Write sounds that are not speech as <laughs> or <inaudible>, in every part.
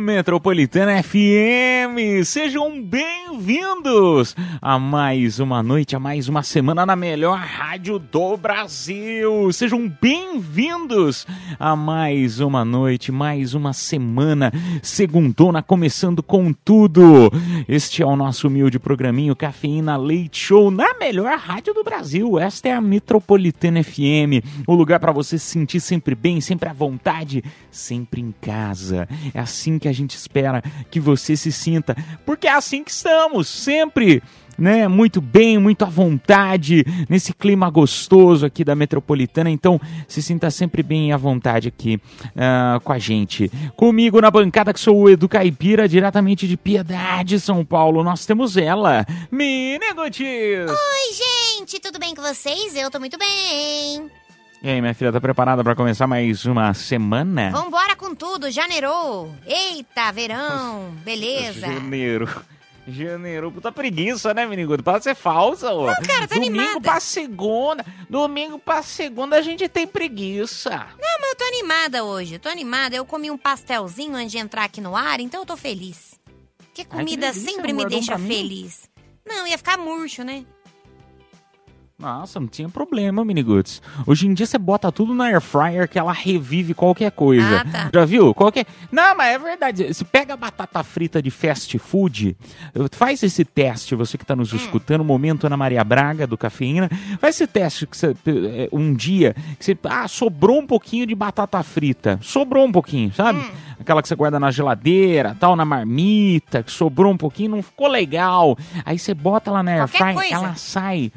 Metropolitana FM. Sejam bem-vindos a mais uma noite, a mais uma semana na melhor rádio do Brasil. Sejam bem-vindos a mais uma noite, mais uma semana. Segundona começando com tudo. Este é o nosso humilde programinho Cafeína Leite Show na melhor rádio do Brasil. Esta é a Metropolitana FM, o lugar para você se sentir sempre bem, sempre à vontade, sempre em casa. É assim que a gente espera que você se sinta, porque é assim que estamos, sempre. Né, muito bem, muito à vontade, nesse clima gostoso aqui da metropolitana. Então, se sinta sempre bem à vontade aqui ah, com a gente. Comigo na bancada, que sou o Edu Caipira, diretamente de Piedade, São Paulo. Nós temos ela, Mini. Oi, gente, tudo bem com vocês? Eu tô muito bem. E aí, minha filha, tá preparada para começar mais uma semana? Vambora com tudo, janeiro. Eita, verão, beleza. Janeiro. Janeiro, puta preguiça, né, menino? Para ser falsa, ó. Não, cara, tô Domingo animada. pra segunda. Domingo pra segunda a gente tem preguiça. Não, mas eu tô animada hoje, eu tô animada. Eu comi um pastelzinho antes de entrar aqui no ar, então eu tô feliz. Porque comida delícia, sempre me guardou deixa mim? feliz. Não, ia ficar murcho, né? Nossa, não tinha problema, Miniguts. Hoje em dia você bota tudo na air fryer que ela revive qualquer coisa. Ah, tá. Já viu? Qualquer. Não, mas é verdade. Se pega a batata frita de fast food, faz esse teste, você que tá nos escutando, momento Ana Maria Braga do Cafeína, faz esse teste que você, é, um dia que você, ah, sobrou um pouquinho de batata frita. Sobrou um pouquinho, sabe? Aquela que você guarda na geladeira, tal, na marmita, que sobrou um pouquinho, não ficou legal. Aí você bota lá na air fryer, ela sai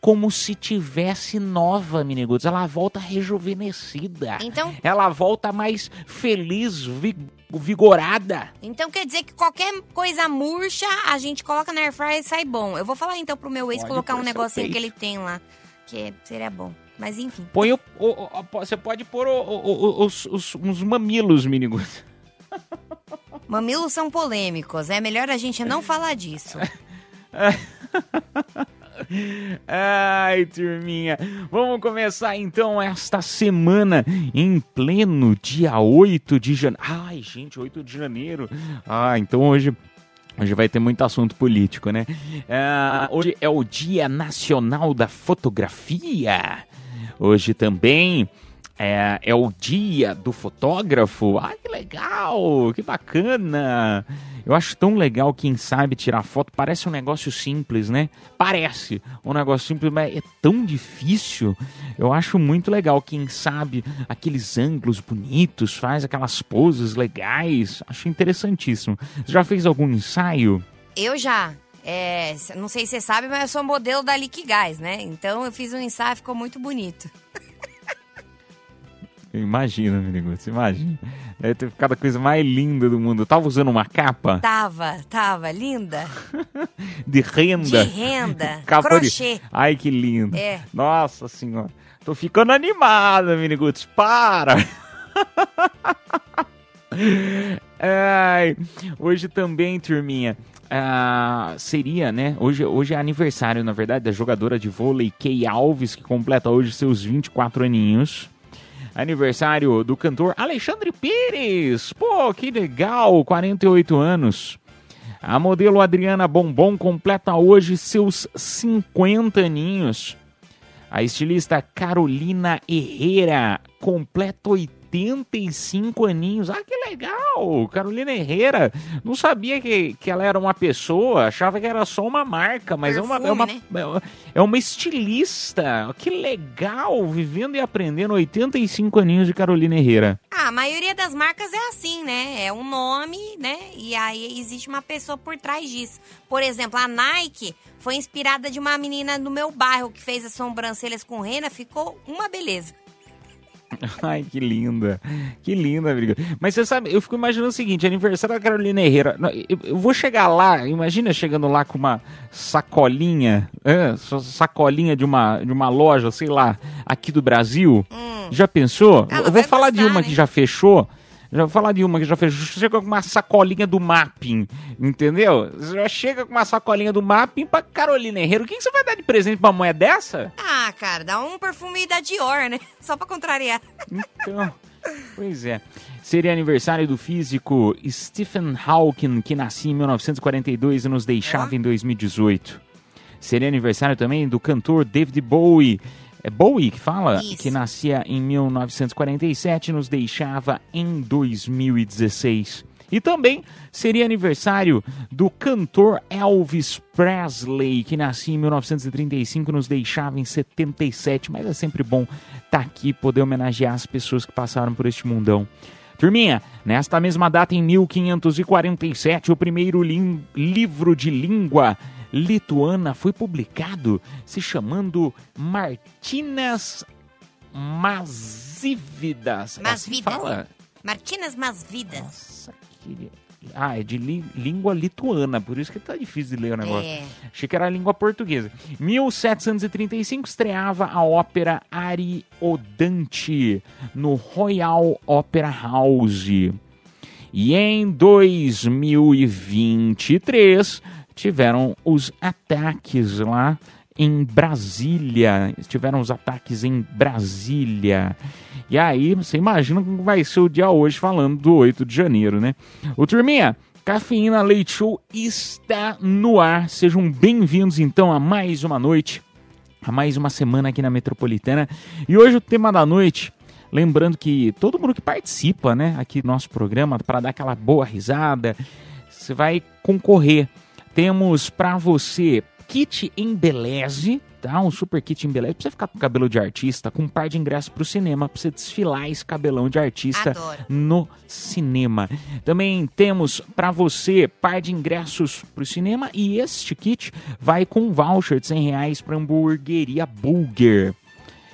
como se tivesse nova, Miniguts. Ela volta rejuvenescida. Então- Ela volta mais feliz, vi- vigorada. Então quer dizer que qualquer coisa murcha, a gente coloca na air fryer e sai bom. Eu vou falar então pro meu ex Pode colocar um negocinho peito. que ele tem lá, que seria bom. Mas enfim. Põe o, o- o- você pode pôr os, os- uns mamilos, Miniguts. <laughs> Mamilos são polêmicos, é melhor a gente não falar disso. <laughs> Ai, turminha. Vamos começar então esta semana em pleno dia 8 de janeiro. Ai, gente, 8 de janeiro. Ah, então hoje. Hoje vai ter muito assunto político, né? Ah, hoje é o Dia Nacional da Fotografia. Hoje também é, é o dia do fotógrafo. Ai, que legal, que bacana. Eu acho tão legal quem sabe tirar foto. Parece um negócio simples, né? Parece um negócio simples, mas é tão difícil. Eu acho muito legal quem sabe aqueles ângulos bonitos, faz aquelas poses legais. Acho interessantíssimo. Você já fez algum ensaio? Eu já. é, não sei se você sabe, mas eu sou modelo da Liquigás, né? Então eu fiz um ensaio, ficou muito bonito. <laughs> Imagina, menino, você imagina. Deve ter ficado a coisa mais linda do mundo. Eu tava usando uma capa Tava, tava, linda. <laughs> de renda. De renda, Capa crochê. De... Ai, que lindo. É. Nossa senhora. Tô ficando animada, Miniguts. Para! <laughs> Ai, hoje também, turminha. ah, seria, né? Hoje, hoje é aniversário, na verdade, da jogadora de vôlei Kay Alves, que completa hoje seus 24 aninhos. Aniversário do cantor Alexandre Pires. Pô, que legal, 48 anos. A modelo Adriana Bombom completa hoje seus 50 aninhos. A estilista Carolina Herrera completa 80 85 aninhos. Ah, que legal! Carolina Herrera. Não sabia que, que ela era uma pessoa, achava que era só uma marca, mas é, uma, é, uma, Perfume, é uma estilista. Que legal! Vivendo e aprendendo 85 aninhos de Carolina Herrera. Ah, a maioria das marcas é assim, né? É um nome, né? E aí existe uma pessoa por trás disso. Por exemplo, a Nike foi inspirada de uma menina no meu bairro que fez as sobrancelhas com rena, ficou uma beleza. <laughs> Ai, que linda. Que linda, amiga. Mas você sabe, eu fico imaginando o seguinte: aniversário da Carolina Herrera. Eu, vou chegar lá, imagina chegando lá com uma sacolinha, é, sacolinha de uma, de uma loja, sei lá, aqui do Brasil. Já pensou? Ela eu vou falar de gostar, uma né? que já fechou. Já vou falar de uma que já fechou. Chega com uma sacolinha do mapping, entendeu? Você já chega com uma sacolinha do mapping pra Carolina Herrera. O que, que você vai dar de presente pra uma mulher dessa? Ah, cara, dá um perfume da Dior, né? <laughs> Só pra contrariar. Então, pois é. Seria aniversário do físico Stephen Hawking, que nascia em 1942 e nos deixava em 2018. Seria aniversário também do cantor David Bowie. É Bowie que fala? Isso. Que nascia em 1947 e nos deixava em 2016. E também seria aniversário do cantor Elvis Presley, que nascia em 1935 e nos deixava em 77. Mas é sempre bom estar aqui e poder homenagear as pessoas que passaram por este mundão. Turminha, nesta mesma data, em 1547, o primeiro livro de língua lituana foi publicado, se chamando Martinas Masívidas. É assim Masvidas. Martinas Masvidas. Nossa, que... Ah, é de li- língua lituana, por isso que tá difícil de ler o negócio. É. Achei que era a língua portuguesa. 1735 estreava a ópera Ariodante no Royal Opera House. E em 2023 tiveram os ataques lá em Brasília. Tiveram os ataques em Brasília. E aí, você imagina como vai ser o dia hoje falando do 8 de janeiro, né? Ô turminha, Cafeína Leite Show está no ar. Sejam bem-vindos então a mais uma noite, a mais uma semana aqui na Metropolitana. E hoje o tema da noite, lembrando que todo mundo que participa, né, aqui do nosso programa, para dar aquela boa risada, você vai concorrer. Temos para você kit Embeleze, tá? Um super kit Embeleze pra você ficar com cabelo de artista, com um par de ingressos pro cinema, pra você desfilar esse cabelão de artista Adoro. no cinema. Também temos para você par de ingressos pro cinema e este kit vai com um voucher de 100 reais pra hamburgueria Burger.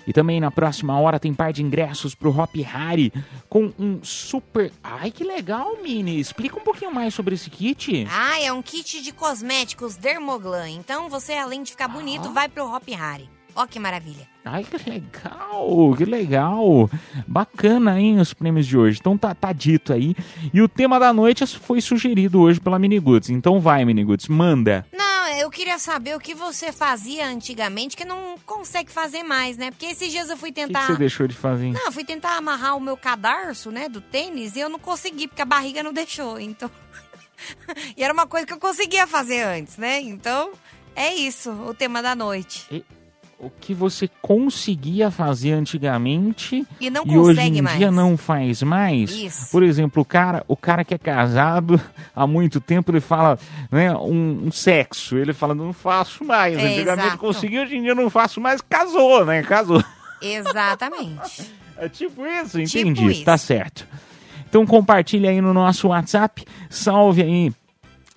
E também na próxima hora tem par de ingressos pro Hop Harry com um super. Ai, que legal, Mini! Explica um pouquinho mais sobre esse kit. Ah, é um kit de cosméticos Dermoglan. Então você, além de ficar bonito, vai pro Hop Harry. Ó que maravilha. Ai, que legal, que legal. Bacana, hein, os prêmios de hoje. Então tá, tá dito aí. E o tema da noite foi sugerido hoje pela Miniguts. Então vai, Miniguts, manda. Não, eu queria saber o que você fazia antigamente que não consegue fazer mais, né? Porque esses dias eu fui O que, que tentar. você deixou de fazer? Não, eu fui tentar amarrar o meu cadarço, né, do tênis, e eu não consegui, porque a barriga não deixou, então... <laughs> e era uma coisa que eu conseguia fazer antes, né? Então, é isso, o tema da noite. O que você conseguia fazer antigamente E não e hoje em mais. dia não faz mais. Isso. Por exemplo, o cara, o cara que é casado <laughs> há muito tempo, ele fala, né, um, um sexo, ele fala, não faço mais. É, Antigamente exato. consegui, hoje em dia não faço mais. Casou, né? Casou. Exatamente. <laughs> É tipo isso, Tipo entendi. isso. Tá certo. Então compartilha aí no nosso WhatsApp, salve aí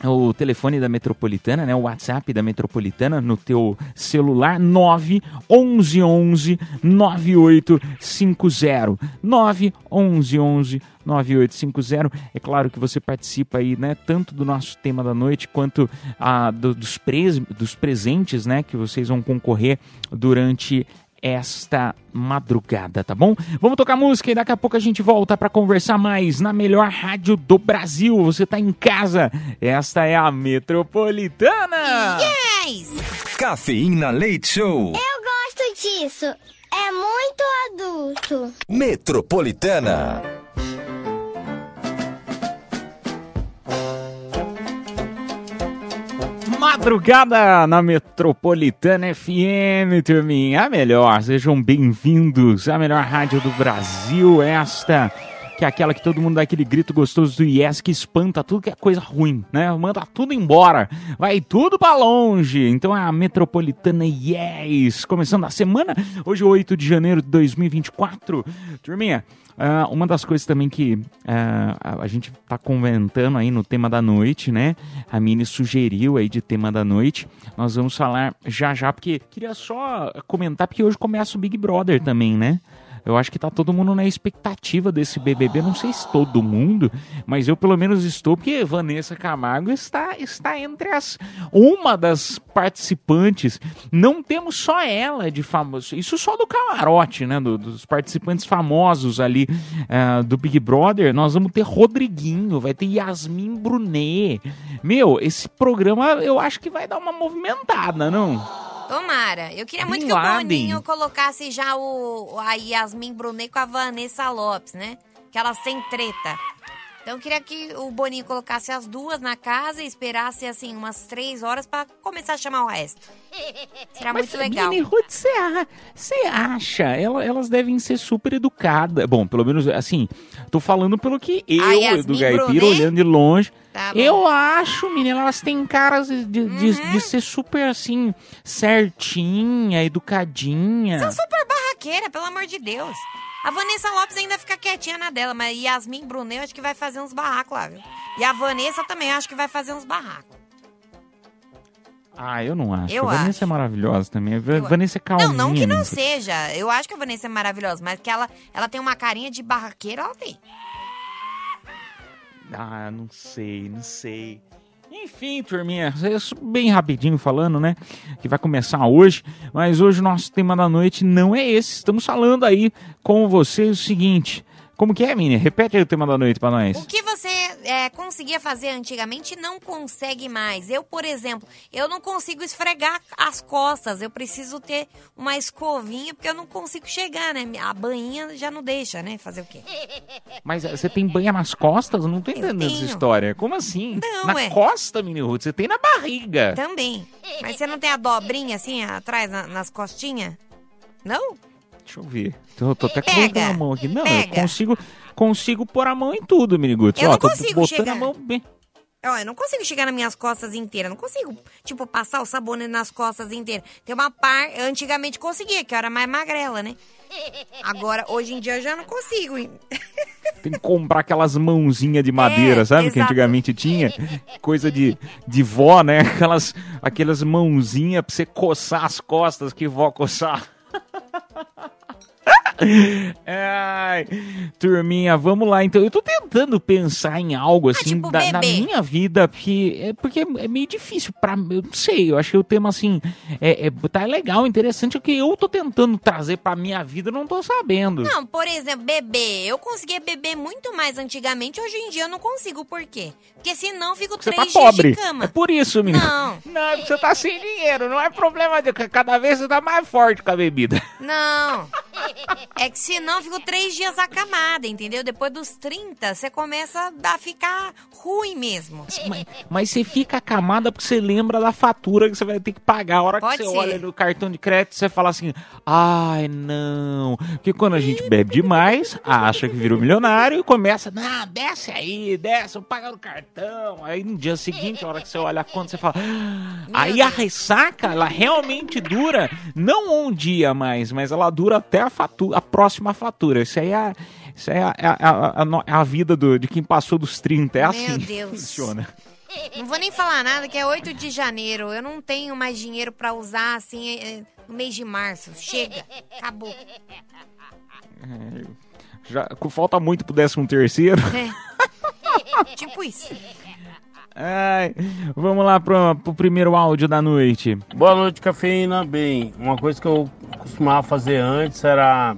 o telefone da Metropolitana, né? O WhatsApp da Metropolitana no teu celular 911 9850 911 9850. É claro que você participa aí, né, tanto do nosso tema da noite quanto ah, do- dos, pres- dos presentes, né, que vocês vão concorrer durante esta madrugada, tá bom? Vamos tocar música e daqui a pouco a gente volta para conversar mais na melhor rádio do Brasil. Você tá em casa. Esta é a Metropolitana. Yes! Cafeína Leite Show. Eu gosto disso. É muito adulto. Metropolitana. Madrugada na Metropolitana FM, turminha. A melhor, sejam bem-vindos à melhor rádio do Brasil, esta que é aquela que todo mundo dá aquele grito gostoso do yes que espanta tudo que é coisa ruim, né? Manda tudo embora, vai tudo pra longe. Então a Metropolitana Yes, começando a semana, hoje 8 de janeiro de 2024. Turminha, Uh, uma das coisas também que uh, a, a gente tá comentando aí no tema da noite, né? A Mini sugeriu aí de tema da noite. Nós vamos falar já já, porque queria só comentar, porque hoje começa o Big Brother também, né? Eu acho que tá todo mundo na expectativa desse BBB. Não sei se todo mundo, mas eu pelo menos estou, porque Vanessa Camargo está, está entre as. Uma das participantes. Não temos só ela de famoso. Isso só do camarote, né? Do, dos participantes famosos ali uh, do Big Brother. Nós vamos ter Rodriguinho, vai ter Yasmin Brunet. Meu, esse programa eu acho que vai dar uma movimentada, não? Tomara. Eu queria muito Bin que o Laden. Boninho colocasse já o, a Yasmin Brunet com a Vanessa Lopes, né? Que elas têm treta. Então eu queria que o Boninho colocasse as duas na casa e esperasse, assim, umas três horas pra começar a chamar o resto. Será muito legal. Mini Ruth, você acha? Ela- elas devem ser super educadas. Bom, pelo menos assim, tô falando pelo que eu, A do Yasmin Gaipira, Brunet? olhando de longe. Tá eu acho, menina, elas têm caras de, de, de- Uhum. de ser super assim, certinha, educadinha. São super barraqueira, pelo amor de Deus. A Vanessa Lopes ainda fica quietinha na dela, mas Yasmin Brunet acho que vai fazer uns barracos lá, viu? E a Vanessa também acho que vai fazer uns barracos. Ah, eu não acho. Eu a Vanessa acho. é maravilhosa também. A Eu- Vanessa é calminha. Não, não que não seja. Eu acho que a Vanessa é maravilhosa, mas que ela, ela tem uma carinha de barraqueira, ela tem. Ah, não sei, não sei. Enfim, turminha, isso bem rapidinho falando, né? Que vai começar hoje, mas hoje o nosso tema da noite não é esse. Estamos falando aí com vocês o seguinte. Como que é, Mini? Repete aí o tema da noite pra nós. O que você é, conseguia fazer antigamente não consegue mais. Eu, por exemplo, eu não consigo esfregar as costas. Eu preciso ter uma escovinha porque eu não consigo chegar, né? A banhinha já não deixa, né? Fazer o quê? Mas eh, você tem banha nas costas? Eu não tô entendendo essa história. Como assim? Não, na é. costa, Mini Ruth? Você tem na barriga. Também. Mas você não tem a dobrinha assim atrás na- nas costinhas? Não? Deixa eu ver. Tô, tô até colocando a mão aqui. Não, eu pega. consigo, consigo pôr a mão em tudo, Mini Ruth. Eu Ó, não tô consigo botando chegar. a mão bem. Ó, eu não consigo chegar nas minhas costas inteiras. Não consigo, tipo, passar o sabonete nas costas inteiras. Tem uma par... eu Antigamente conseguia, que eu era mais magrela, né? Agora, hoje em dia, eu já não consigo. <laughs> Tem que comprar aquelas mãozinhas de madeira, É, sabe? Que exato. antigamente tinha. Coisa de, de vó, né? Aquelas, aquelas mãozinhas pra você coçar as costas que vó coçar. <laughs> <laughs> Ai, turminha, vamos lá. Então, eu tô tentando pensar em algo assim tipo da, na minha vida, porque é, porque é meio difícil pra eu não sei. Eu achei o tema assim, é, é- tá legal, interessante. O que eu tô tentando trazer pra minha vida, eu não tô sabendo. Não, por exemplo, beber. Eu conseguia beber muito mais antigamente. Hoje em dia, eu não consigo. Por quê? Porque senão eu fico Você três tá dias pobre. de cama. É por isso, menino. Não. <laughs> Não, é porque você tá sem dinheiro. Não é problema de cada vez você tá mais forte com a bebida. Não. <laughs> É que senão eu fico três dias acamada, entendeu? Depois dos 30, você começa a ficar ruim mesmo. Mas, mas você fica acamada porque você lembra da fatura que você vai ter que pagar. A hora Pode que você ser. olha no cartão de crédito, você fala assim: ai, não. Porque quando a gente bebe demais, acha que virou milionário e começa: não, desce aí, desce, eu pago no cartão. Aí no dia seguinte, a hora que você olha a conta, você fala. "Ah". Aí a ressaca, ela realmente dura, não um dia mais, mas ela dura até a, fatura, a próxima fatura. Isso aí é. Isso aí é a, é a- é a vida do- de quem passou dos 30. É Meu assim que Deus. funciona. Não vou nem falar nada, que é 8 de janeiro. Eu não tenho mais dinheiro pra usar assim no mês de março. Chega, acabou. Já, falta muito pro 13 terceiro. É. <laughs> tipo isso. Ai, vamos lá pro, pro primeiro áudio da noite. Boa noite, cafeína. Bem, uma coisa que eu costumava fazer antes era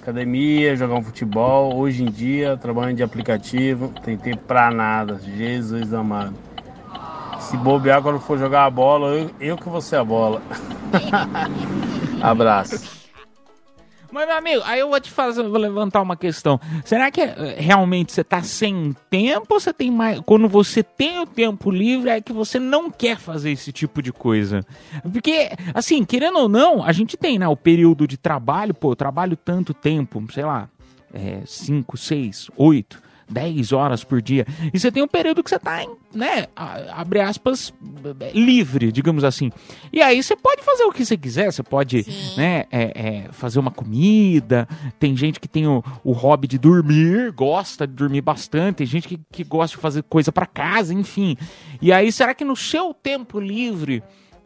academia, jogar um futebol. Hoje em dia, trabalhando de aplicativo, tem tempo pra nada. Jesus amado. Se bobear quando for jogar a bola, eu, eu que vou ser a bola. <laughs> Abraço. Mas, meu amigo, aí eu vou te fazer, vou levantar uma questão. Será que eh, realmente você tá sem tempo ou você tem mais. Quando você tem o tempo livre, é que você não quer fazer esse tipo de coisa? Porque, assim, querendo ou não, a gente tem, né, o período de trabalho, pô, eu trabalho tanto tempo, sei lá, 5, 6, 8. 10 horas por dia. E você tem um período que você está, né, abre aspas, livre, digamos assim. E aí você pode fazer o que você quiser, você pode, Sim. né, é, é, fazer uma comida. Tem gente que tem o, o hobby de dormir, gosta de dormir bastante. Tem gente que, que gosta de fazer coisa para casa, enfim. E aí, será que no seu tempo livre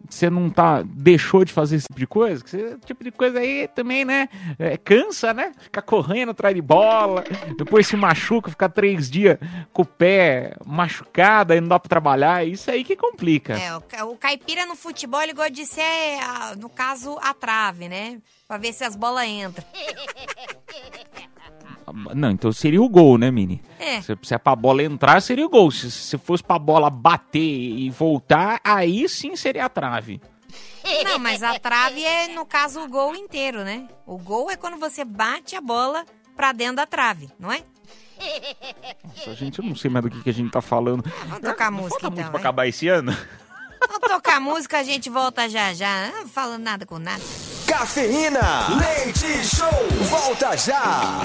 você não tá deixou de fazer esse tipo de coisa? Que esse tipo de coisa aí também, né? é, cansa, né? Ficar correndo atrás de bola, depois se machuca, ficar três dias com o pé machucado, aí não dá pra trabalhar. Isso aí que complica. É, o caipira no futebol, ele gosta de ser, ah, no caso, a trave, né? Pra ver se as bolas entram. <laughs> Não, então seria o gol, né, Mini? É. Se, se é pra bola entrar, seria o gol. Se, se fosse pra bola bater e voltar, aí sim seria a trave. Não, mas a trave é, no caso, o gol inteiro, né? O gol é quando você bate a bola pra dentro da trave, não é? Nossa, gente, eu não sei mais do que, que a gente tá falando. Vamos tocar música, Falta muito então, pra vai. acabar esse ano. Vamos tocar música, a gente volta já já. Não falando nada com nada. Cafeína. Leite Show. Volta já.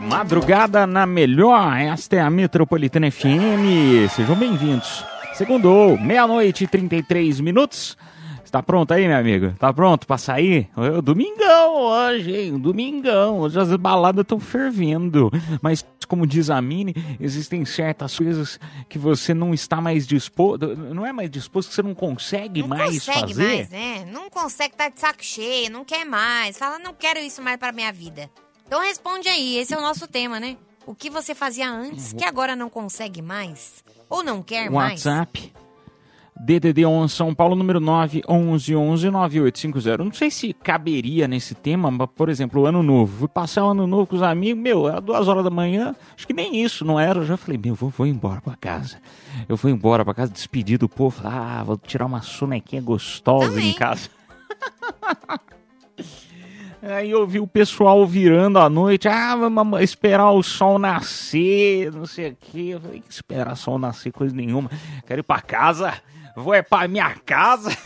Madrugada na melhor, esta é a Metropolitana FM. Sejam bem-vindos. Segundou, meia-noite e 33 minutos. Está pronto aí, meu amigo? Tá pronto pra sair? Domingão hoje, hein? Domingão. Hoje as baladas estão fervendo. Mas, como diz a Mini, existem certas coisas que você não está mais disposto. Não é mais disposto, que você não consegue Não mais consegue fazer. mais, né? Não consegue, tá de saco cheio, não quer mais. Fala, não quero isso mais pra minha vida. Então responde aí, esse é o nosso tema, né? O que você fazia antes que agora não consegue mais? Ou não quer mais? WhatsApp. DDD 11 São Paulo, número 9 11 11 9850. Não sei se caberia nesse tema, mas, por exemplo, o ano novo. Fui passar o ano novo com os amigos, meu, era duas horas da manhã, acho que nem isso, não era. Eu já falei, meu, vou, vou embora pra casa. Eu vou embora pra casa, despedir do povo. Falei, ah, vou tirar uma sonequinha gostosa Também. em casa. <laughs> Aí eu vi o pessoal virando à noite, ah, vamos esperar o sol nascer, não sei o quê. Eu falei, esperar o sol nascer, coisa nenhuma. Quero ir pra casa, vou é pra minha casa. <laughs>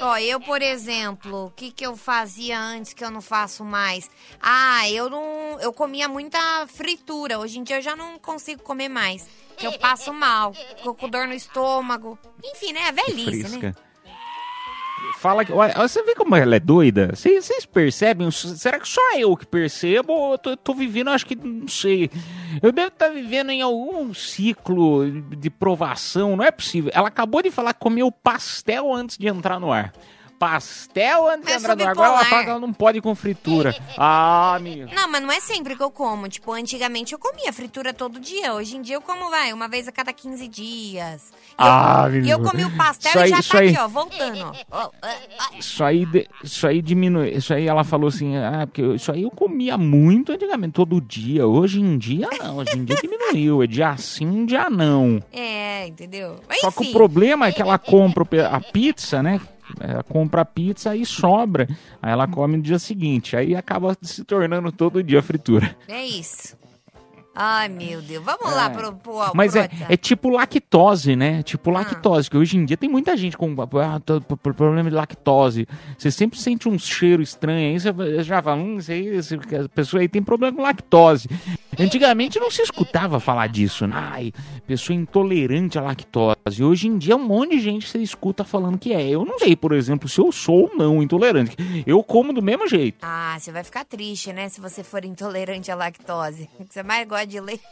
Ó, eu, por exemplo, o que, que eu fazia antes que eu não faço mais? Ah, eu não. Eu comia muita fritura. Hoje em dia eu já não consigo comer mais. Que eu passo mal. Fico com dor no estômago. Enfim, né? É velhice, né? Fala que. Olha, você vê como ela é doida? Vocês percebem? Será que só eu que percebo? Ou eu tô, tô vivendo, acho que não sei. Eu devo estar vivendo em algum ciclo de provação, não é possível. Ela acabou de falar que comeu pastel antes de entrar no ar. Pastel antes de É entrar no ar. Agora ela fala que ela não pode ir com fritura. <laughs> Ah, amigo. Não, mas não é sempre que eu como. Tipo, antigamente eu comia fritura todo dia. Hoje em dia eu como, vai, uma vez a cada 15 dias. E Ah, eu, e eu comi o pastel Isso e aí- já tá aí. aqui, ó, voltando, ó. Isso aí, isso aí diminui. Isso aí ela falou assim, ah, porque isso aí eu comia muito antigamente, todo dia. Hoje em dia não, hoje em dia diminuiu. É dia sim, dia não. É, entendeu? Só que o problema é que ela compra a pizza, né? Ela compra a pizza e sobra. Aí ela come no dia seguinte. Aí acaba se tornando todo dia fritura. É isso. Ai, meu Deus. Vamos lá pro, pro, pro Mas é, WhatsApp. é tipo lactose, né? Tipo Ah. lactose, que hoje em dia tem muita gente com ah, tô- problema de lactose. Você sempre sente um cheiro estranho aí, você já fala, hum, isso aí, a pessoa aí tem problema com lactose. Antigamente não se escutava falar disso, né? Ai, pessoa intolerante à lactose. Hoje em dia um monte de gente você escuta falando que é. Eu não sei, por exemplo, se eu sou ou não intolerante. Eu como do mesmo jeito. Ah, você vai ficar triste, né? Se você for intolerante à lactose. Você mais gosta de leite.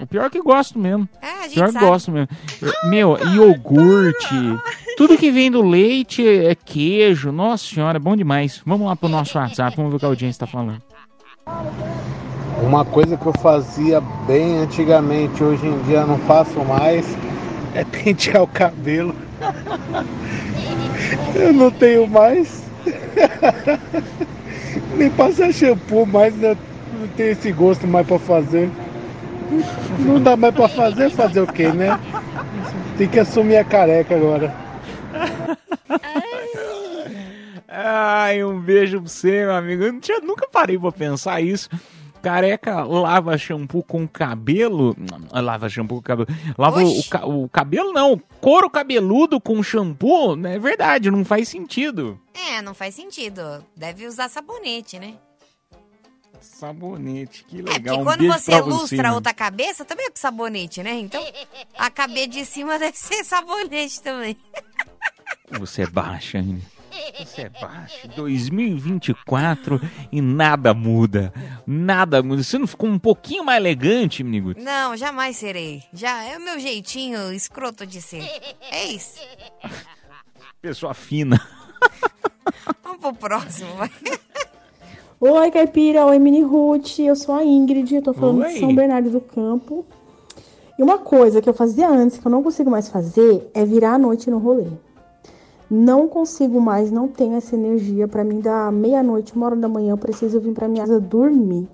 O pior é que gosto mesmo. É, a gente Pior que sabe. gosto mesmo. Eu- Meu, iogurte, tudo que vem do leite é queijo. Nossa senhora, é bom demais. Vamos lá pro nosso WhatsApp, vamos ver o que a audiência tá falando. Uma coisa que eu fazia bem antigamente, hoje em dia não faço mais, é pentear o cabelo. Eu não tenho mais. Nem passar shampoo mais, né? Não tenho esse gosto mais pra fazer. Não dá mais pra fazer, fazer o quê, né? Tem que assumir a careca agora. Ai, um beijo pra você, meu amigo. Eu não tinha, nunca parei pra pensar isso. Careca lava shampoo com cabelo. Lava shampoo com cabelo. Lava o, ca- o cabelo, não. Couro cabeludo com shampoo. É verdade, não faz sentido. É, não faz sentido. Deve usar sabonete, né? Sabonete, que É, legal. porque Um quando beijo você lustra a outra cabeça, também é com sabonete, né? Então, a cabeça de cima deve ser sabonete também. Você é baixa, hein? Você é baixa. 2024 e nada muda. Nada muda. Você não ficou um pouquinho mais elegante, amigo? Não, jamais serei. Já é o meu jeitinho escroto de ser. É isso. Pessoa fina. Vamos pro próximo, vai. Oi, Caipira. Oi, Mini Ruth. Eu sou a Ingrid. Eu tô falando Oi. de São Bernardo do Campo. E uma coisa que eu fazia antes, que eu não consigo mais fazer, é virar a noite no rolê. Não consigo mais, não tenho essa energia. Pra mim, da meia-noite, uma hora da manhã, eu preciso vir pra minha casa dormir.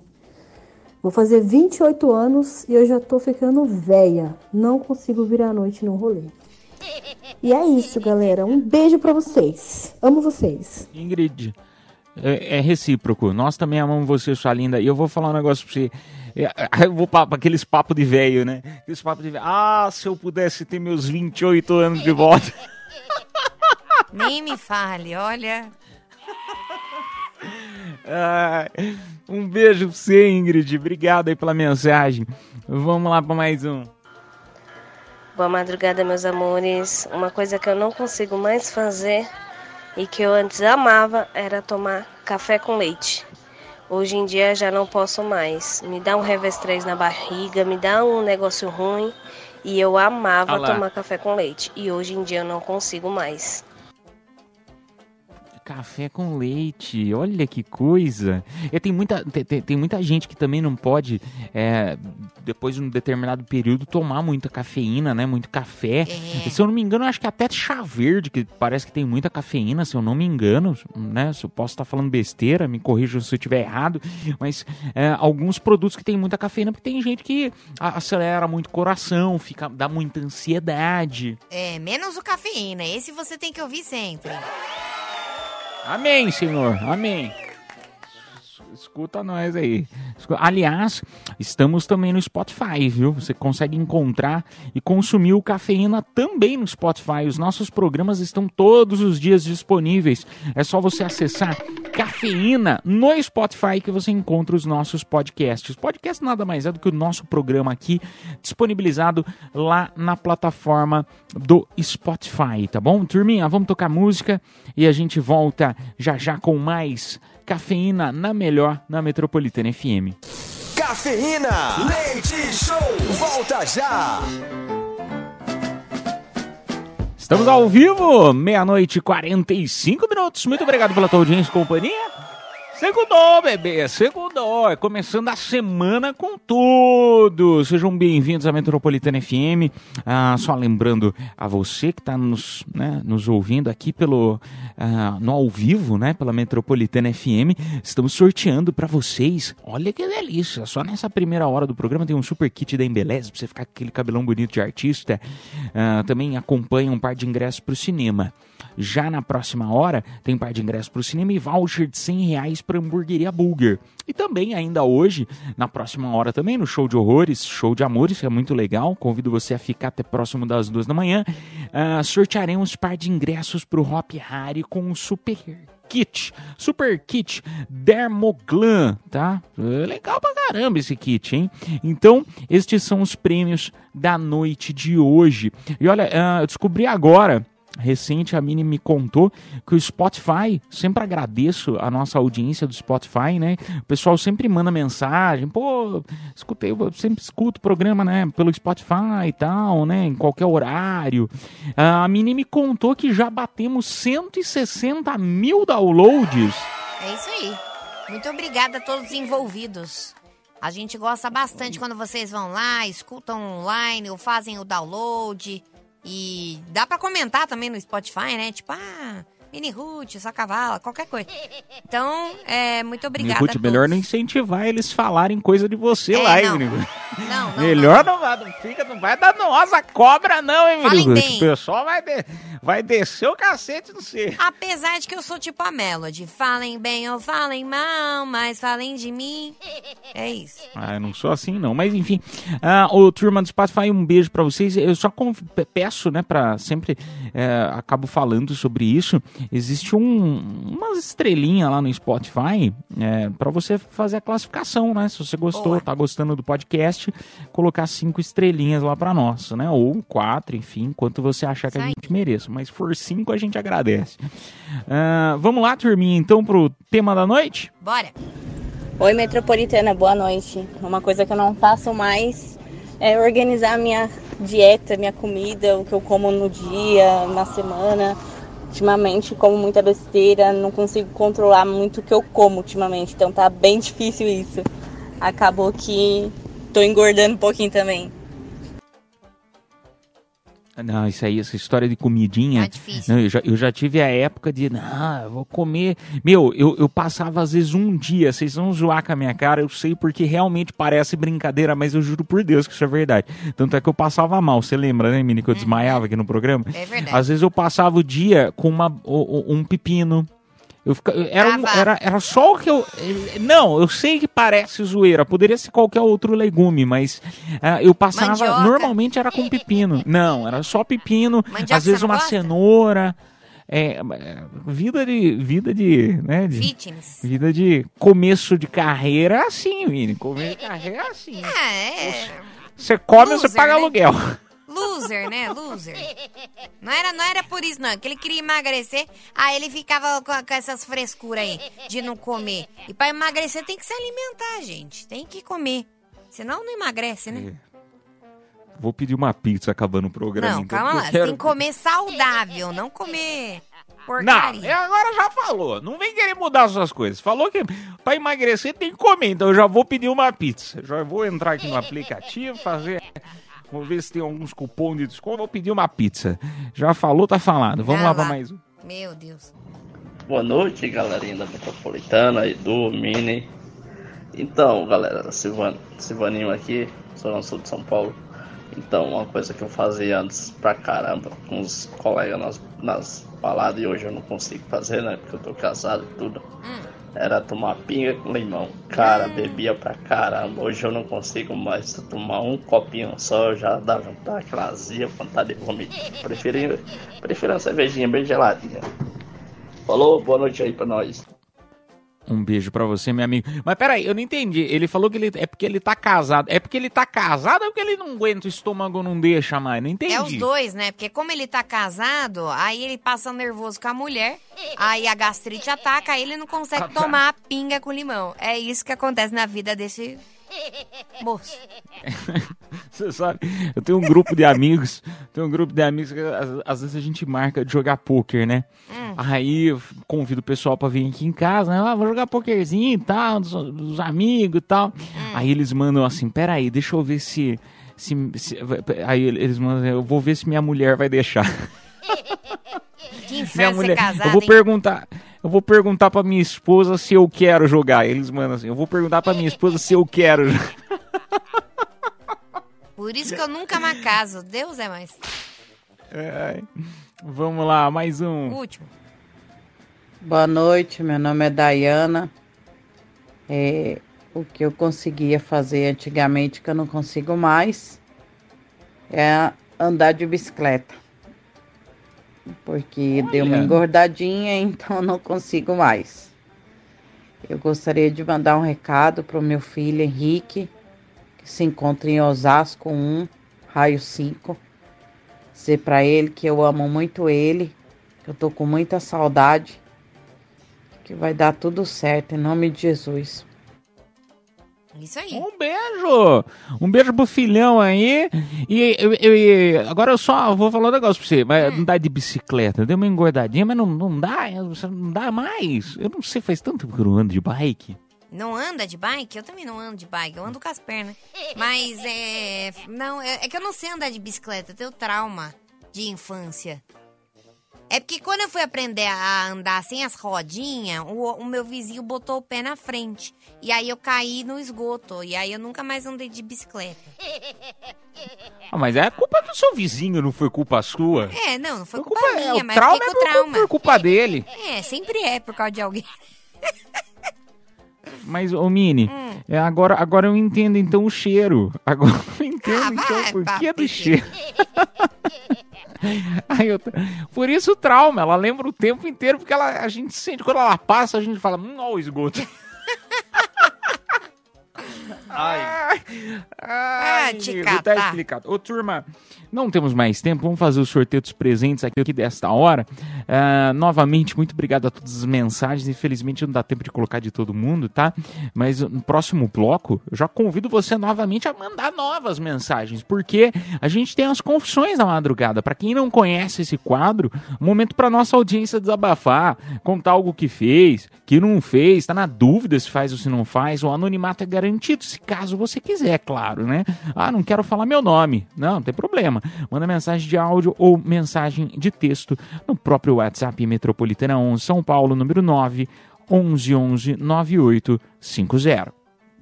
Vou fazer 28 anos e eu já tô ficando velha. Não consigo virar a noite no rolê. E é isso, galera. Um beijo pra vocês. Amo vocês. Ingrid, é, é recíproco. Nós também amamos você, sua linda. E eu vou falar um negócio pra você. É, Eu vou para aqueles papos de velho, né? Aqueles papos de velho. Ah, se eu pudesse ter meus 28 anos de volta. <laughs> Nem me fale, olha. Ai, um beijo pra você, Ingrid. Obrigado aí pela mensagem. Vamos lá pra mais um. Boa madrugada, meus amores. Uma coisa que eu não consigo mais fazer e que eu antes amava era tomar café com leite. Hoje em dia já não posso mais. Me dá um 3 na barriga, me dá um negócio ruim e eu amava Ah lá. tomar café com leite. E hoje em dia eu não consigo mais. Café com leite, olha que coisa. E tem muita, tem, tem- muita gente que também não pode, é, depois de um determinado período, tomar muita cafeína, né? Muito café. É. Se eu não me engano, eu acho que até chá verde, que parece que tem muita cafeína, se eu não me engano, né? Se eu posso estar falando besteira, me corrijam se eu estiver errado. Mas é, alguns produtos que tem muita cafeína, porque tem gente que acelera muito o coração, fica, dá muita ansiedade. É, menos o cafeína. Esse você tem que ouvir sempre. Amém, Senhor. Amém. Escuta nós aí. Aliás, estamos também no Spotify, viu? Você consegue encontrar e consumir o Cafeína também no Spotify. Os nossos programas estão todos os dias disponíveis. É só você acessar Cafeína no Spotify que você encontra os nossos podcasts. Podcast nada mais é do que o nosso programa aqui disponibilizado lá na plataforma do Spotify, tá bom? Turminha, vamos tocar música e a gente volta já já com mais Cafeína na melhor na Metropolitana FM. Cafeína, leite show, volta já. Estamos ao vivo, meia-noite e 45 minutos. Muito obrigado pela tua audiência e companhia. Segundou, bebê, segundou. É começando a semana com tudo. Sejam bem-vindos à Metropolitana FM. Ah, só lembrando a você que está nos, né, nos ouvindo aqui pelo ah, no ao vivo, né, pela Metropolitana FM, estamos sorteando para vocês. Olha que delícia! Só nessa primeira hora do programa tem um super kit da Embeleze para você ficar com aquele cabelão bonito de artista. Ah, também acompanha um par de ingressos para o cinema. Já na próxima hora, tem um par de ingressos para o cinema e voucher de 100 reais para hamburgueria Burger. E também, ainda hoje, na próxima hora também, no show de horrores, show de amores, que é muito legal. Convido você a ficar até próximo das duas da manhã. Ah, sortearemos par de ingressos para o Hop Harry com um super kit, super kit Dermoglan, tá? Legal pra caramba esse kit, hein? Então, estes são os prêmios da noite de hoje. E olha, ah, eu descobri agora recente a Mini me contou que o Spotify, sempre agradeço a nossa audiência do Spotify, né? O pessoal sempre manda mensagem, pô, escutei, eu sempre escuto o programa, né, pelo Spotify e tal, né, em qualquer horário. Ah, A Mini me contou que já batemos 160 mil downloads. É isso aí. Muito obrigada a todos os envolvidos. A gente gosta bastante quando vocês vão lá, escutam online ou fazem o download. E dá pra comentar também no Spotify, né? Tipo, ah, Mini Ruth, sua cavala, qualquer coisa. Então, é, muito obrigada. Ruth, melhor não incentivar eles falarem coisa de você É, lá, hein, não. Mini? Não, não, <laughs> Melhor não, vai- não fica, não vai dar nossa cobra, não, hein, menino? bem. O pessoal vai, de- vai descer o cacete no você. Apesar de que eu sou tipo a Melody. Falem bem ou falem mal, mas falem de mim. É isso. Ah, eu não sou assim, não. Mas enfim, ah, o turma do Spotify, um beijo pra vocês. Eu só peço, né, pra sempre é, acabo falando sobre isso. Existe um, umas estrelinhas lá no Spotify é, para você fazer a classificação, né? Se você gostou, Boa. tá gostando do podcast, colocar cinco estrelinhas lá pra nós, né? Ou quatro, enfim, quanto você achar que a Isso aí. gente mereça. Mas se for cinco, a gente agradece. Ah, vamos lá, turminha, então, pro tema da noite? Bora. Oi, metropolitana, boa noite. Uma coisa que eu não faço mais é organizar a minha dieta, minha comida, o que eu como no dia, na semana. Ultimamente como muita besteira, não consigo controlar muito o que eu como ultimamente, então tá bem <laughs> difícil isso. Acabou que tô engordando um pouquinho também. Não, isso aí, essa história de comidinha. Tá difícil. Não, eu, já, eu já tive a época de, ah, eu vou comer. Meu, eu, eu passava às vezes um dia, vocês vão zoar com a minha cara, eu sei porque realmente parece brincadeira, mas eu juro por Deus que isso é verdade. Tanto é que eu passava mal, você lembra, né, Mini, que eu desmaiava aqui no programa? É verdade. Às vezes eu passava o dia com uma, um pepino. Eu fica, era, um- era, era só o que eu. Não, eu sei que parece zoeira, poderia ser qualquer outro legume, mas ah, eu passava. Mandioca. Normalmente era com pepino. <laughs> Não, era só pepino, Mandioca às vezes você uma gosta? cenoura. É, é, vida de. Vida de. Né, de Fitness. vida de começo de carreira é assim, Vini. Começo de carreira é assim. Ah, é. Você come, você Loser, paga né? aluguel. Loser, né? Loser. Não era, não era por isso, não. Que ele queria emagrecer, aí ele ficava com, com essas frescuras aí de não comer. E pra emagrecer tem que se alimentar, gente. Tem que comer. Senão não emagrece, né? Vou pedir uma pizza acabando o programa. Não, então, calma lá. quero- tem que comer saudável, não comer Não, porcaria. é, agora já falou. Não vem querer mudar suas coisas. Falou que pra emagrecer tem que comer. Então eu já vou pedir uma pizza. Já vou entrar aqui no aplicativo, fazer. Vou ver se tem alguns cupons de desconto. Vou pedir uma pizza. Já falou, tá falado. Vamos Vai lá pra lá. mais um. Meu Deus. Boa noite, galerinha da Metropolitana, Edu, Mini. Então, galera, Silvano, Silvaninho aqui, sou não sou de São Paulo. Então, uma coisa que eu fazia antes pra caramba com os colegas nas, nas baladas e hoje eu não consigo fazer, né? Porque eu tô casado e tudo. Era tomar pinga com limão. Cara, bebia pra caramba. Hoje eu não consigo mais tomar um copinho só, já dá vontade, aquela azia, vontade de vomitar. Prefiro, prefiro uma cervejinha bem geladinha. Falou, boa noite aí pra nós. Um beijo pra você, meu amigo. Mas peraí, eu não entendi. Ele falou que ele é porque ele tá casado. É porque ele tá casado ou porque ele não aguenta o estômago não deixa mais? Não entendi. É os dois, né? Porque como ele tá casado, aí ele passa nervoso com a mulher, aí a gastrite ataca, aí ele não consegue tomar a pinga com limão. É isso que acontece na vida desse moço. <laughs> Você sabe, eu tenho um grupo de amigos, tenho um grupo de amigos que às, às vezes a gente marca de jogar pôquer, né? Aí eu convido o pessoal pra vir aqui em casa, né? Ah, vou jogar pokerzinho e tal, dos, dos amigos e tal. Aí eles mandam assim, peraí, deixa eu ver se, se, se- Aí eles mandam, eu vou ver se minha mulher vai deixar. <laughs> Que Minha mulher, casado, eu vou hein? perguntar, eu vou perguntar pra minha esposa se eu quero jogar. Eles mandam assim, eu vou perguntar pra minha esposa se eu quero jogar. <laughs> Por isso que eu nunca caso. Deus é mais. Ai, Vamos lá, mais um. Último. Boa noite, meu nome é Dayana. É, o que eu conseguia fazer antigamente, que eu não consigo mais, é andar de bicicleta. Porque deu uma Olha. engordadinha, <laughs> então não consigo mais. Eu gostaria de mandar um recado para o meu filho Henrique, que se encontra em Osasco 1, raio 5. Dizer para ele que eu amo muito ele, que eu tô com muita saudade que vai dar tudo certo, em nome de Jesus. Isso aí. Um beijo! Um beijo pro filhão aí. E, agora eu só vou falar um negócio pra você. Mas Hum. andar de bicicleta, deu uma engordadinha, mas não, não dá, não dá mais. Eu não sei, faz tanto que eu não ando de bike. Não anda de bike? Eu também não ando de bike, eu ando com as pernas. Mas é. Não, é, é que eu não sei andar de bicicleta, eu tenho trauma de infância. É porque quando eu fui aprender a andar sem as rodinhas, o, o meu vizinho botou o pé na frente. E aí eu caí no esgoto. E aí eu nunca mais andei de bicicleta. Ah, mas é culpa do seu vizinho, não foi culpa sua. É, não, não foi culpa, É, minha, o mas trauma fiquei é com por, trauma. por culpa dele. É, sempre é por causa de alguém. <laughs> Mas, ô Mini, Hum. é, agora, agora eu entendo então o cheiro. Agora eu entendo Ah, então vai, por que papi. do cheiro. <laughs> <laughs> Eu- por isso o trauma, ela lembra o tempo inteiro, porque ela, a gente sente, quando ela passa, a gente fala, hum, o esgoto. <laughs> Ai, ai, menino, catar. tá explicado. Ô, turma, não temos mais tempo, vamos fazer o sorteio dos presentes aqui, aqui desta hora. Ah, novamente, muito obrigado a todas as mensagens. Infelizmente não dá tempo de colocar de todo mundo, tá? Mas no próximo bloco, eu já convido você novamente a mandar novas mensagens, porque a gente tem as confissões da madrugada. Para quem não conhece esse quadro, momento para nossa audiência desabafar, contar algo que fez, que não fez, tá na dúvida se faz ou se não faz. O anonimato é garantido, se caso você quiser, claro, né? Ah, não quero falar meu nome. Não, não tem problema. Manda mensagem de áudio ou mensagem de texto no próprio WhatsApp Metropolitana 11 São Paulo, número 9 1111 9850.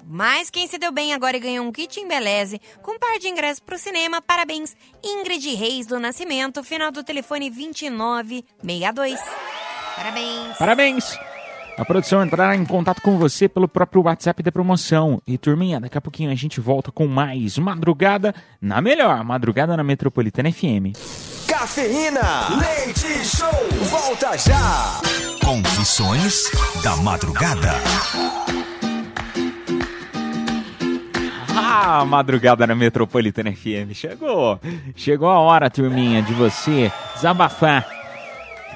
Mas quem se deu bem agora e ganhou um kit embeleze com um par de ingressos pro cinema, parabéns, Ingrid Reis do Nascimento, final do telefone 2962. Parabéns. Parabéns! A produção entrará em contato com você pelo próprio WhatsApp da promoção. E turminha, daqui a pouquinho a gente volta com mais Madrugada na Melhor, Madrugada na Metropolitana FM. Cafeína, leite show, volta já. Confissões da madrugada. Ah, Madrugada na Metropolitana FM. Chegou! Chegou a hora, turminha, de você desabafar.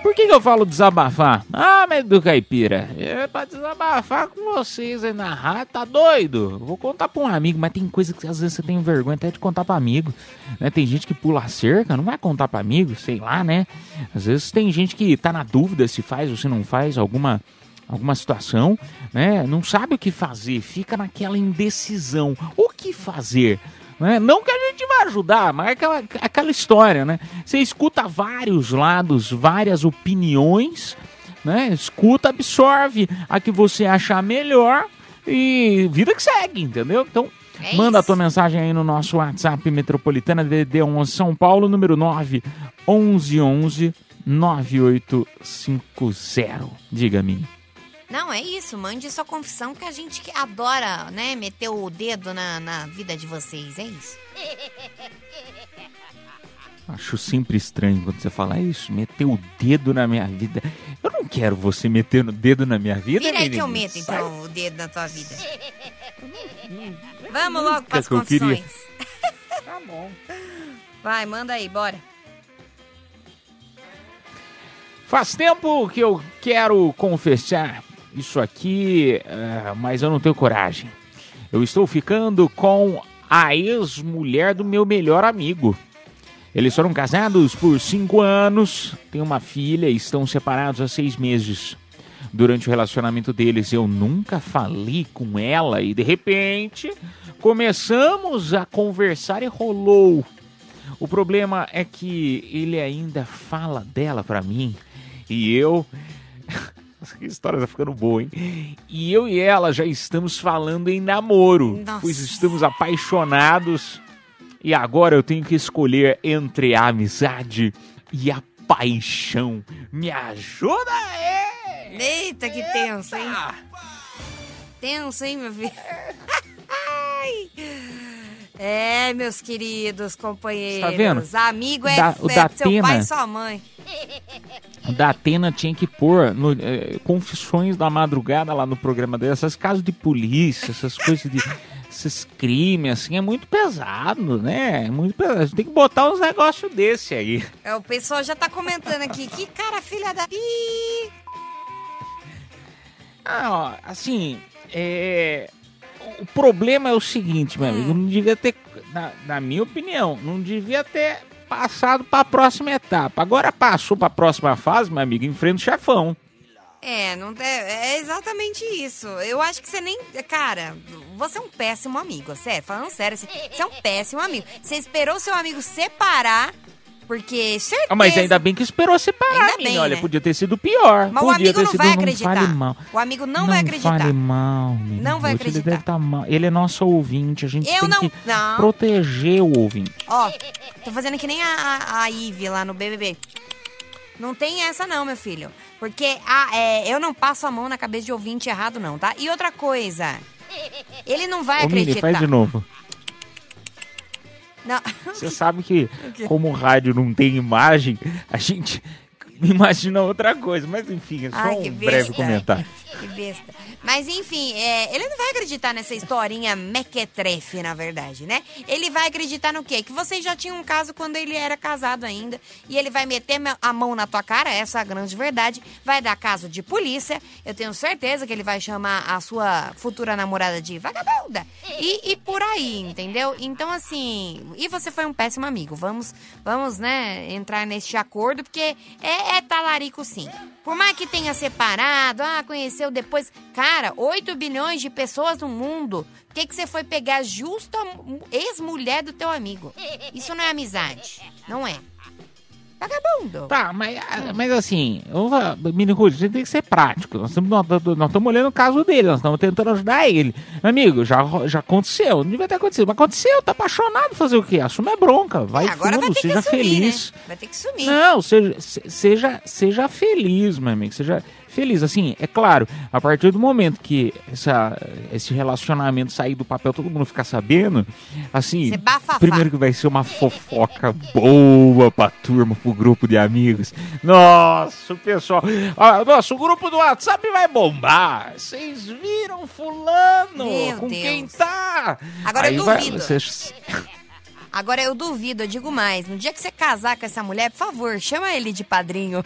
Por que, que eu falo desabafar? Ah, medo do caipira. É pra desabafar com vocês aí na rádio, tá doido? Vou contar pra um amigo, mas tem coisa que às vezes você tem vergonha até de contar pra amigo. Né? Tem gente que pula a cerca, não vai contar pra amigo, sei lá, né? Às vezes tem gente que tá na dúvida se faz ou se não faz alguma alguma situação, né? Não sabe o que fazer, fica naquela indecisão. O que fazer? Né? Não que a gente vai ajudar, mas é aquela, aquela história, né? Você escuta vários lados, várias opiniões, né? Escuta, absorve a que você achar melhor e vida que segue, entendeu? Então, É manda a tua mensagem aí no nosso WhatsApp Metropolitana DD 11 São Paulo, número 9 1111 9850. Diga-me. Não, é isso. Mande sua confissão que a gente adora, né, meter o dedo na, na vida de vocês. É isso. Acho sempre estranho quando você fala isso, meter o dedo na minha vida. Eu não quero você meter o dedo na minha vida, Vira aí que eu meto, Sai. então, o dedo na tua vida. <laughs> Vamos logo para as que confissões. <laughs> tá bom. Vai, manda aí, bora. Faz tempo que eu quero confessar isso aqui, eh, mas eu não tenho coragem. Eu estou ficando com a ex-mulher do meu melhor amigo. Eles foram casados por cinco anos, têm uma filha e estão separados há seis meses. Durante o relacionamento deles, eu nunca falei com ela e de repente começamos a conversar e rolou. O problema é que ele ainda fala dela pra mim e eu. Essa história tá ficando boa, hein? E eu e ela já estamos falando em namoro, Nossa. pois estamos apaixonados e agora eu tenho que escolher entre a amizade e a paixão. Me ajuda aí! Eita, que tenso, hein? Tenso, hein, meu filho? <laughs> Ai. É, meus queridos companheiros. Tá vendo? Amigo é, Da- o é da seu pai e sua mãe. O da Atena tinha que pôr no, eh, confissões da madrugada lá no programa dela, essas casos de polícia, essas coisas de. esses crimes, assim, é muito pesado, né? É muito pesado. A gente tem que botar uns negócios desse aí. É, o pessoal já tá comentando aqui. Que cara, filha da... Ah, ó, assim, é. O problema é o seguinte, meu amigo, não devia ter, na, na minha opinião, não devia ter passado pra próxima etapa. Agora passou pra próxima fase, meu amigo, enfrenta o chefão. É, não é, é exatamente isso. Eu acho que você nem. Cara, você é um péssimo amigo, sério. Falando sério, assim, você é um péssimo amigo. Você esperou seu amigo separar Porque certeza. Ah, mas ainda bem que esperou separar, Ainda bem, Olha, né? podia ter sido pior. Mas o podia amigo ter não sido, vai não acreditar. Fale mal. O amigo não, vai acreditar. fale mal, menino. Não vai Ele acreditar. deve estar mal. Ele é nosso ouvinte. A gente Eu tem não- que não. proteger o ouvinte. Ó, tô fazendo que nem a, a, a Ive lá no BBB. Não tem essa não, meu filho. Porque a, é, eu não passo a mão na cabeça de ouvinte errado não, tá? E outra coisa, ele não vai Ô, Mini, acreditar. faz de novo. Não. Você sabe que, <laughs> como o rádio não tem imagem, a gente <laughs> imagina outra coisa. Mas enfim, é só Ai, um breve comentário. Que besta. Mas enfim, é, ele não vai acreditar nessa historinha mequetrefe, na verdade, né? Ele vai acreditar no quê? Que vocês já tinham um caso quando ele era casado ainda. E ele vai meter a mão na tua cara, essa é a grande verdade. Vai dar caso de polícia. Eu tenho certeza que ele vai chamar a sua futura namorada de vagabunda. E, e por aí, entendeu? Então, assim. E você foi um péssimo amigo. Vamos, vamos né, entrar neste acordo, porque é, é talarico sim. Por mais que tenha separado, ah, conheceu depois. Cara, 8 bilhões de pessoas no mundo. Por que, que você foi pegar justo a mu- ex-mulher do teu amigo? Isso não é amizade. Não é. Vagabundo. Tá, mas, mas assim, eu vou- Mini Ruth, a gente tem que ser prático. Nós estamos olhando o caso dele, nós estamos tentando ajudar ele. Meu amigo, já, já aconteceu, não devia ter acontecido, mas aconteceu, tá apaixonado, fazer o quê? Assuma a bronca, vai É, agora fundo, vai ter seja que sumir, feliz. né? Vai ter que sumir. Não, seja, se- seja, seja feliz, meu amigo. Seja feliz. Assim, é claro, a partir do momento que essa, esse relacionamento sair do papel, todo mundo ficar sabendo, assim, primeiro que vai ser uma fofoca boa pra turma, pro grupo de amigos. Nossa, o pessoal. Ah, nossa, o grupo do WhatsApp vai bombar. Vocês viram fulano? Meu com Deus. quem tá? Agora eu vai- duvido. Agora eu duvido, eu digo mais. No dia que você casar com essa mulher, por favor, chama ele de padrinho.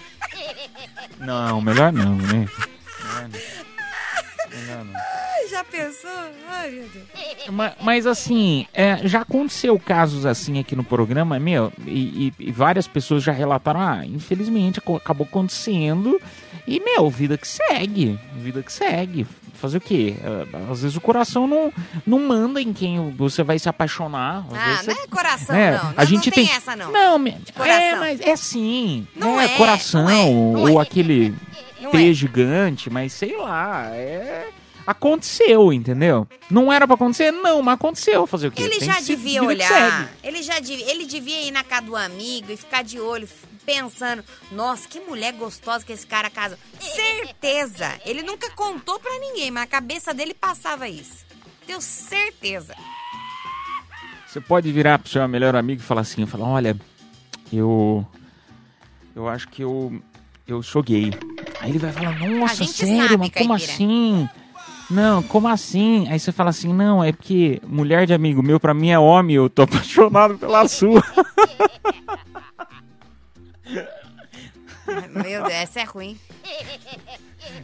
Não, melhor não, né? Melhor <laughs> não. Melhor não. Ai, já pensou? Ai, meu Deus. Ma- Mas, assim, é, já aconteceu casos assim aqui no programa, meu, e, e- e várias pessoas já relataram, ah, infelizmente acabou acontecendo, e, meu, vida que segue, vida que segue. Fazer o quê? É, Às vezes o coração não, não manda em quem você vai se apaixonar. Ah, não é coração, né, não. A Não, gente não tem tem essa, não. Não, é, mas é sim. Não é, é, coração, não é, não ou é. aquele Não T é. gigante, mas sei lá, é... Aconteceu, entendeu? Não era pra acontecer? Não, mas aconteceu. Fazer o quê? Ele Tem já devia olhar. Ele já devia, ele devia ir na casa do amigo e ficar de olho, pensando: nossa, que mulher gostosa que esse cara casou. Certeza! Ele nunca contou pra ninguém, mas a cabeça dele passava isso. Tenho certeza. Você pode virar pro seu melhor amigo e falar assim, falar, olha, eu eu acho que eu eu sou gay. Aí ele vai falar, nossa, sério, sabe, mas como caipira. assim? Não, como assim? Aí você fala assim, não, é porque mulher de amigo meu pra mim é homem, eu tô <laughs> apaixonado pela sua. <laughs> Meu Deus, essa é ruim.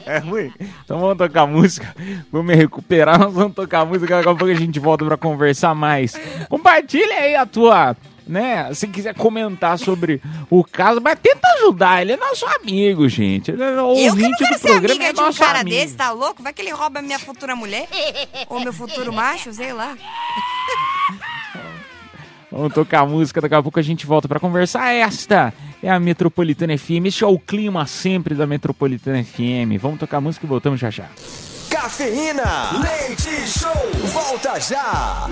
É ruim. Então vamos tocar música. Vamos me recuperar. <laughs> Nós vamos tocar música. Daqui a pouco a gente volta pra conversar mais. Compartilha aí a tua. Né? Se quiser comentar sobre o caso, mas tenta ajudar. Ele é nosso amigo, gente. Ele é Eu que não ouvinte quero do ser programa. amiga É de um nosso cara amigo. desse, tá louco? Vai que ele rouba minha futura mulher? Ou meu futuro macho, sei lá. <laughs> Vamos tocar música. Daqui a pouco a gente volta pra conversar. Esta é a Metropolitana FM. Este é o clima sempre da Metropolitana FM. Vamos tocar música e voltamos já já. Cafeína, leite show, volta já.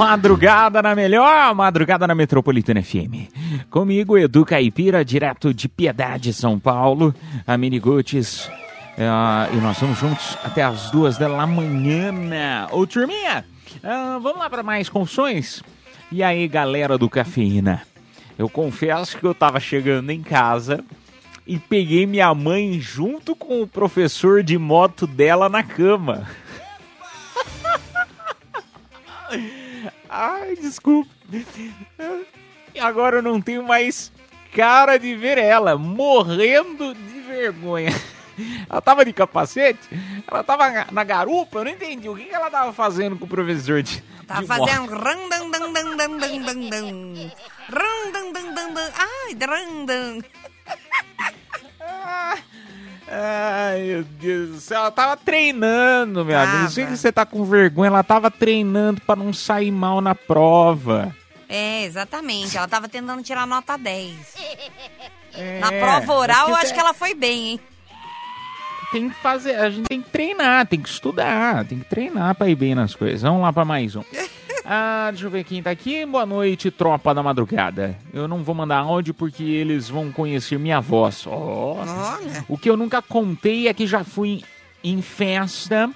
Madrugada na melhor, madrugada na Metropolitana FM. Comigo, Edu Caipira, direto de Piedade, São Paulo, a Miniguts. e nós vamos juntos até as duas da manhã. Ô, turminha, ah, vamos lá para mais confissões? E aí, galera do Cafeína? Eu confesso que eu tava chegando em casa e peguei minha mãe junto com o professor de moto dela na cama. Ai, desculpa. Agora eu não tenho mais cara de ver ela, morrendo de vergonha. Ela tava de capacete, ela tava na- garupa, eu não entendi o que que ela tava fazendo com o professor de. Tá de fazendo moto. randan dan Ai, meu Deus do céu. Ela tava treinando, meu amigo. Não sei Tava. que você tá com vergonha. Ela tava treinando pra não sair mal na prova. É, exatamente. Ela tava tentando tirar nota 10. Na É, prova oral, eu acho que ela foi bem, hein? Tem que fazer, a gente tem que treinar, tem que estudar, tem que treinar pra ir bem nas coisas. Vamos lá pra mais um. <laughs> Ah, deixa eu ver quem tá aqui. Boa noite, tropa da madrugada. Eu não vou mandar áudio porque eles vão conhecer minha voz. Ó. Olha. O que eu nunca contei é que já fui em festa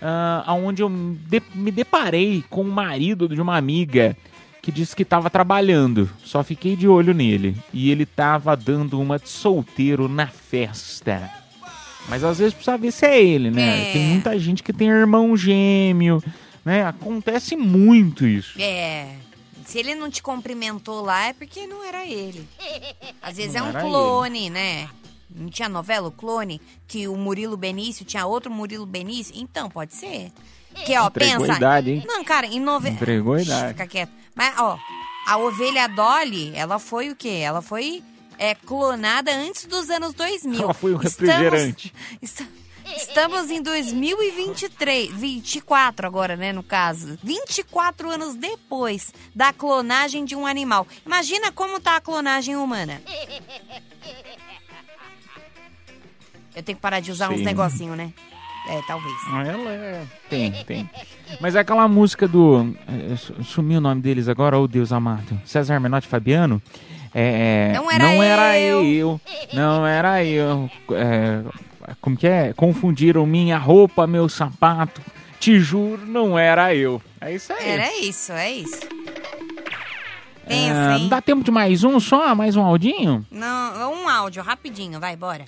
ah, onde eu me deparei com o marido de uma amiga que disse que estava trabalhando. Só fiquei de olho nele. E ele tava dando uma de solteiro na festa. Mas às vezes precisa ver se é ele, né? É. Tem muita gente que tem irmão gêmeo, né? Acontece muito isso. É. Se ele não te cumprimentou lá, é porque não era ele. Às vezes Não é um clone, né? Não tinha novela, o clone? Que o Murilo Benício tinha outro Murilo Benício? Então, pode ser. Que, ó, Entregou pensa. idade, hein? Não, cara, em novela. Entregou a idade. Fica quieto. Mas, ó, a ovelha Dolly, ela foi o quê? Ela foi é, clonada antes dos anos 2000. Ela foi o Estamos- refrigerante. Esta- <laughs> Estamos em 2023, 24 agora, né, no caso. 24 anos depois da clonagem de um animal. Imagina como tá a clonagem humana. Eu tenho que parar de usar uns Sim. negocinho, né? É, talvez. Ah, Ela é. Tem, tem. Mas é aquela música do. eh, su- Sumiu o nome deles agora, oh Deus amado. César Menotti Fabiano. É, Não era não era eu. eu. Não era eu. É, como que é? Confundiram minha roupa, meu sapato. Te juro, não era eu. É isso aí. Era isso, é isso. É, Pensa, não hein? dá tempo de mais um só? Mais um audinho? Não, um áudio, rapidinho, vai, bora.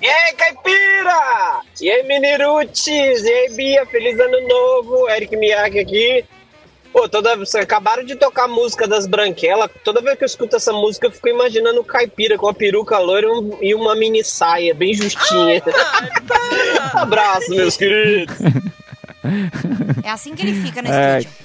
E aí, Caipira! E aí, Minirutes! E aí, Bia? Feliz Ano Novo! Eric Miyake aqui. Pô, toda, vocês acabaram de tocar a música das Branquelas. Toda vez que eu escuto essa música, eu fico imaginando o Caipira com a peruca loira e um- e uma mini saia bem justinha. <laughs> Abraço, meus queridos! <laughs> É assim que ele fica no É. estúdio.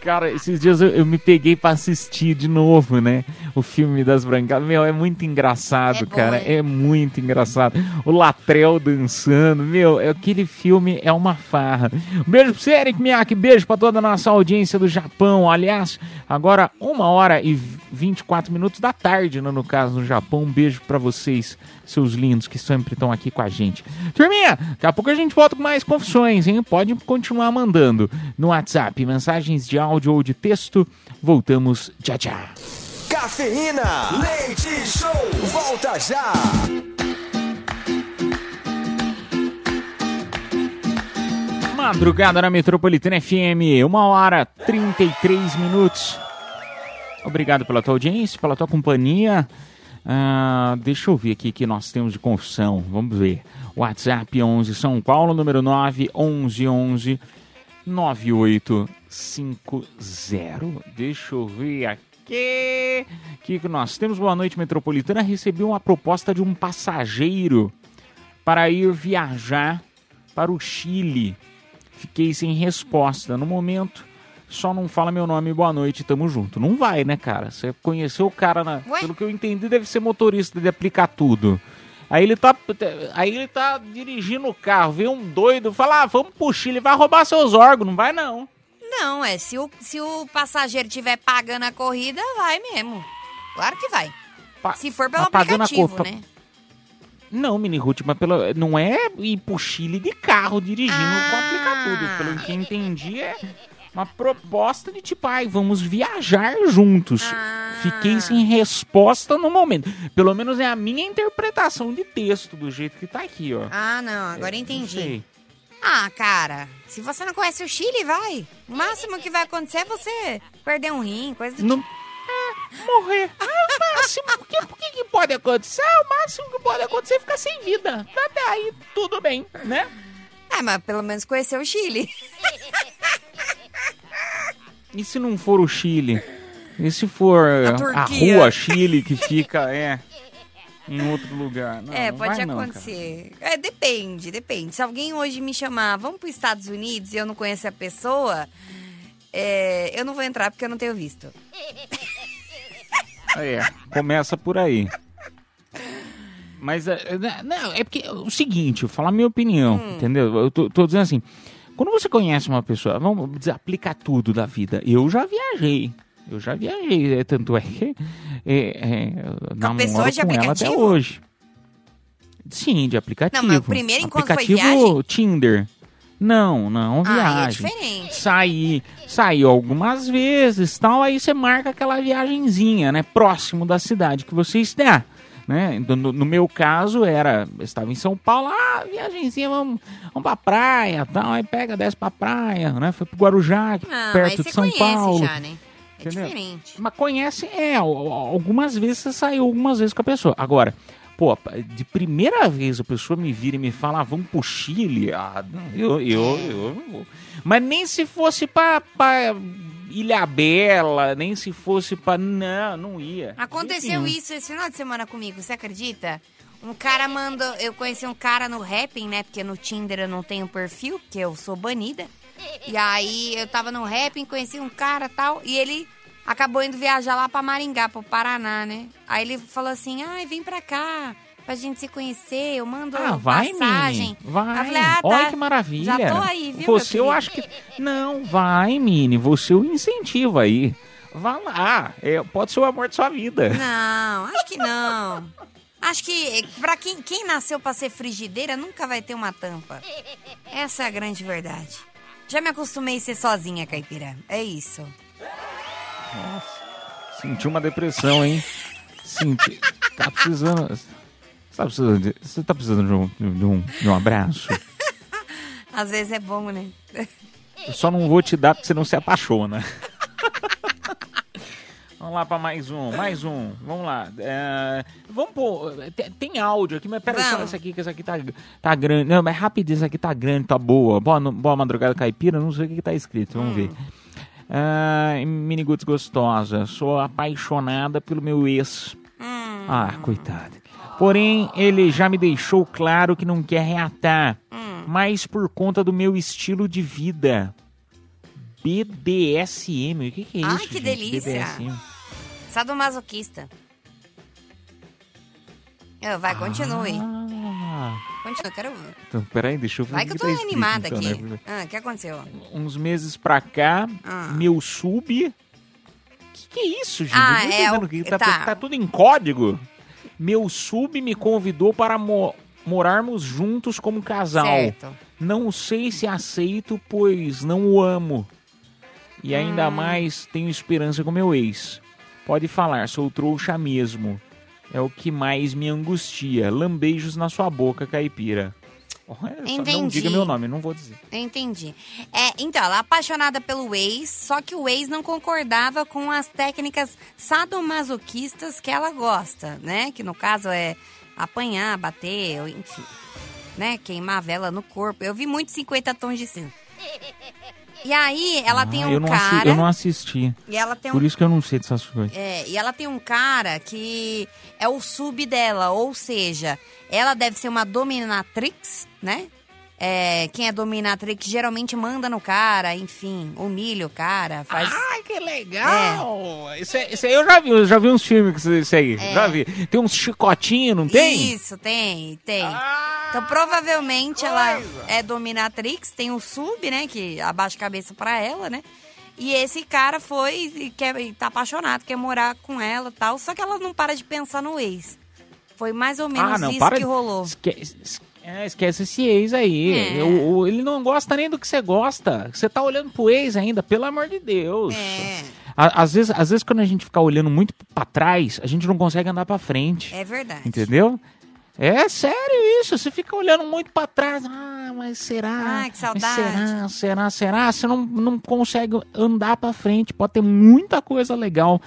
Cara, esses dias eu, eu me peguei pra assistir de novo, né? O filme das Brancas. Meu, é muito engraçado, É bom, cara. é. É muito engraçado. O Latrell dançando. Meu, aquele filme é uma farra. Um beijo pra você, Eric Miyake. Beijo pra toda a nossa audiência do Japão. Aliás, agora uma hora e 24 minutos da tarde, né, no caso, no Japão. Um beijo pra vocês, seus lindos, que sempre estão aqui com a gente. Turminha, daqui a pouco a gente volta com mais confissões, hein? Pode continuar mandando no WhatsApp, mensagens de áudio ou de texto. Voltamos já já. Cafeína, leite show, volta já. Madrugada na Metropolitana FM, uma hora 33 minutos. Obrigado pela tua audiência, pela tua companhia. Ah, deixa eu ver aqui o que nós temos de confissão. Vamos ver. WhatsApp 11 São Paulo, número 9 11 11 9850. Deixa eu ver aqui. O que, que nós temos? Boa noite, Metropolitana. Recebi uma proposta de um passageiro para ir viajar para o Chile. Fiquei sem resposta. No momento, só não fala meu nome boa noite, tamo junto. Não vai, né, cara? Você conheceu o cara, na... pelo que eu entendi, deve ser motorista de aplicar tudo. Aí ele tá, aí ele tá dirigindo o carro, vê um doido, fala, ah, vamos pro Chile, vai roubar seus órgãos, não vai não. Não, é, se o, se o passageiro estiver pagando a corrida, vai mesmo. Claro que vai. se for pelo a aplicativo, conta- né? Não, Mini Ruth, mas pelo, não é ir pro Chile de carro dirigindo com aplicar tudo. Pelo que entendi, é uma proposta de tipo, ai, vamos viajar juntos. Fiquei sem resposta no momento. Pelo menos é a minha interpretação de texto, do jeito que tá aqui, ó. Ah, não, agora Não entendi. Ah, cara, se você não conhece o Chile, vai. O máximo que vai acontecer é você perder um rim, coisa do tipo. Morrer. Ah, o máximo. O que, o que, que pode acontecer? Ah, o máximo que pode acontecer é ficar sem vida. Até aí, tudo bem, né? Ah, mas pelo menos conhecer o Chile. E se não for o Chile? E se for a, Turquia. rua Chile que fica, é, em outro lugar? Não, é, não pode vai não, acontecer. é, depende, depende. Se alguém hoje me chamar, vamos para os Estados Unidos e eu não conhecer a pessoa, é, eu não vou entrar porque eu não tenho visto. <laughs> É, começa por aí. Mas, é, é, não, é porque é o seguinte, eu falar a minha opinião, Hum. entendeu? Eu tô, tô dizendo assim, quando você conhece uma pessoa, vamos dizer, aplicar tudo da vida. Eu já viajei, eu já viajei, é, tanto é que é, é, namoro de com ela até hoje. Sim, de aplicativo. Não, mas o primeiro encontro foi aplicativo viagem? Tinder. Não, não, Ah, é viagem. diferente. Saí, saiu algumas vezes, tal, aí você marca aquela viagenzinha, né, próximo da cidade que você está, né? No, no meu caso era, eu estava em São Paulo, ah, viagenzinha, vamos, vamos pra praia, tal, aí pega, desce pra praia, né? Foi pro Guarujá, Não, perto de São Paulo. já, né? É Entendeu? diferente. Mas conhece, é, al- algumas vezes você saiu algumas vezes com a pessoa. Agora, pô, de primeira vez a pessoa me vira e me fala, ah, vamos pro Chile, ah, eu, eu, eu não vou. Mas nem se fosse pra, pra Ilha Bela, nem se fosse pra... Não, não ia. Aconteceu Nenhum. isso esse final de semana comigo, você acredita? Um cara mandou. Eu conheci um cara no Rapping, né? Porque no Tinder eu não tenho perfil, porque eu sou banida. E aí eu tava no Rapping, conheci um cara tal, e ele acabou indo viajar lá pra Maringá, pro Paraná, né? Aí ele falou assim: ai, vem pra cá. Pra gente se conhecer, eu mando Ah, vai, passagem. Mini. Vai. Aí eu falei, ah, tá. Olha que maravilha. Já tô aí, viu? Você, eu acho que. <laughs> Não, vai, Mini. Você o incentiva aí. Vá lá. É, pode ser o amor de sua vida. Não, <laughs> acho que não. Acho que pra quem, quem nasceu pra ser frigideira nunca vai ter uma tampa. Essa é a grande verdade. Já me acostumei a ser sozinha, caipira. É isso. Nossa, senti uma depressão, hein? Senti. Tá precisando. Você tá precisando de, você tá precisando de um, de, um, de um abraço? <laughs> Às vezes é bom, né? Eu só não vou te dar porque você não se apaixona. <laughs> Vamos lá pra mais um, mais um. Vamos lá. É, vamos pôr. Tem, tem áudio aqui, mas peraí, só essa aqui, que essa aqui tá, tá grande. Não, mas rapidinho, essa aqui tá grande, tá boa. Boa, boa madrugada caipira, não sei o que, que tá escrito, vamos ver. Ah, Miniguts gostosa, sou apaixonada pelo meu ex. Ah, coitado. Porém, ele já me deixou claro que não quer reatar, mas por conta do meu estilo de vida. BDSM, o que, que é Ai, isso? que gente? delícia. BDSM. Sadomasoquista. Vai, continue. Ah, Continue, quero. então, peraí, deixa eu ver Vai que eu tô tá animada então, aqui. né? Ah, o que aconteceu? Uns meses pra cá, Ah. meu sub. Que que é isso, gente? Ah, é o- que tá, tá. tá tudo em código. Meu sub me convidou para mo- morarmos juntos como casal. Certo. Não sei se aceito, pois não o amo. E ainda Hum. mais tenho esperança com meu ex. Pode falar, sou trouxa mesmo. É o que mais me angustia. Lambeijos na sua boca, caipira. Só Não Entendi. diga meu nome, não vou dizer. Entendi. É, então, ela é apaixonada pelo ex, só que o ex não concordava com as técnicas sadomasoquistas que ela gosta, né? Que no caso é apanhar, bater, enfim, né? Queimar a vela no corpo. Eu vi muito 50 tons de cinza. E aí, ela tem Ah, um eu não assi- cara. eu não assisti. E ela tem Por um isso que eu não sei dessas coisas. é, e ela tem um cara que é o sub dela, ou seja, ela deve ser uma dominatrix, né? É, quem é dominatrix geralmente manda no cara, enfim, humilha o cara, faz. Ai, que legal! Isso, é- isso aí eu já vi, eu já vi uns filmes com isso aí. É. Já vi. Tem uns chicotinhos, não tem? Isso, tem, tem. então provavelmente ela é dominatrix, tem o sub, né? Que abaixa a cabeça pra ela, né? E esse cara foi e quer, e tá apaixonado, quer morar com ela e tal. Só que ela não para de pensar no ex. Foi mais ou menos ah, não, isso para. que rolou. Esquece, es- é, esquece esse ex aí. É. O- o- ele não gosta nem do que você gosta. Você tá olhando pro ex ainda, pelo amor de Deus. É. À- Às vezes, às vezes, quando a gente fica olhando muito pra trás, a gente não consegue andar pra frente. É verdade. Entendeu? É sério isso. Você fica olhando muito pra trás. Ah, mas será? Ai, que saudade. será? Será? Será? Você não, não consegue andar pra frente. Pode ter muita coisa legal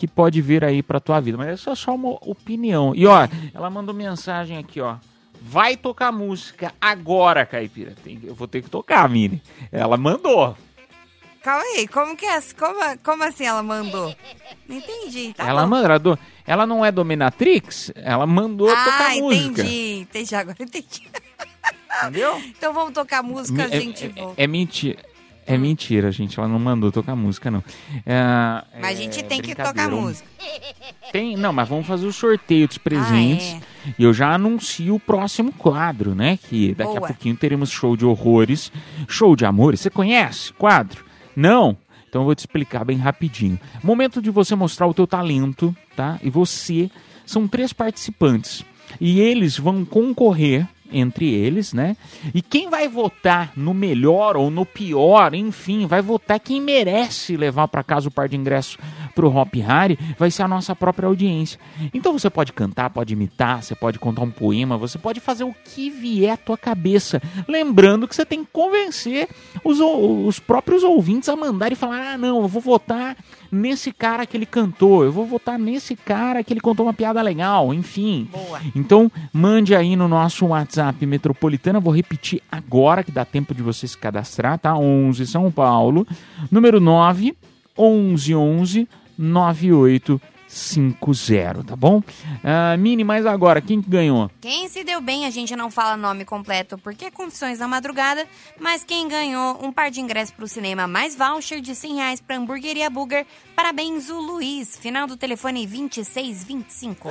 que pode vir aí pra tua vida. Mas isso é só uma opinião. E ó, ela mandou mensagem aqui, ó. Vai tocar música agora, Caipira. Tem- eu vou ter que tocar, Mini. Ela mandou. Calma aí, como que é? Como, como assim ela mandou? Não entendi, tá ela bom. mandou. ela não é dominatrix? Ela mandou tocar Ah, música. entendi, entendi, agora entendi. Entendeu? Então vamos tocar música, é- gente é, volta. é mentira. É mentira, gente. Ela não mandou tocar música, não. É, Mas a é gente tem que tocar música. Tem, não, mas vamos fazer o sorteio dos presentes. E eu já anuncio o próximo quadro, né? Que daqui a Boa. pouquinho teremos show de horrores, show de amores. Você conhece quadro? Não? Então eu vou te explicar bem rapidinho. Momento de você mostrar o teu talento, tá? E você são três participantes e eles vão concorrer entre eles, né? E quem vai votar no melhor ou no pior, enfim, vai votar quem merece levar para casa o par de ingressos pro Hop Harry, vai ser a nossa própria audiência. Então você pode cantar, pode imitar, você pode contar um poema, você pode fazer o que vier à tua cabeça. Lembrando que você tem que convencer os, os próprios ouvintes a mandar e falar: ah, não, eu vou votar nesse cara que ele cantou, eu vou votar nesse cara que ele contou uma piada legal, enfim. Então, mande aí no nosso WhatsApp Metropolitana, vou repetir agora que dá tempo de você se cadastrar, tá? 11 São Paulo, número 9 11 11 9850, tá bom? Ah, Mini, mas agora, quem que ganhou? Quem se deu bem, a gente não fala nome completo porque é Confissões da Madrugada, mas quem ganhou um par de ingressos pro cinema mais voucher de 100 reais pra Hamburgueria Burger, parabéns o Luiz, final do telefone 2625.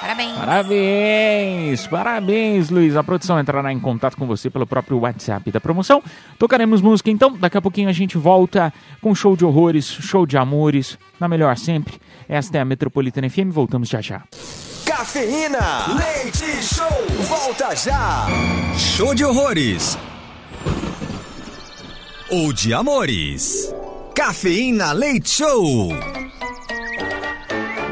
Parabéns. Parabéns, parabéns, Luiz. A produção entrará em contato com você pelo próprio WhatsApp da promoção. Tocaremos música então. Daqui a pouquinho a gente volta com show de horrores, show de amores, na melhor sempre. Esta é a Metropolitana FM. Voltamos já já. Cafeína, leite show, volta já. Show de horrores. Ou de amores. Cafeína Leite Show.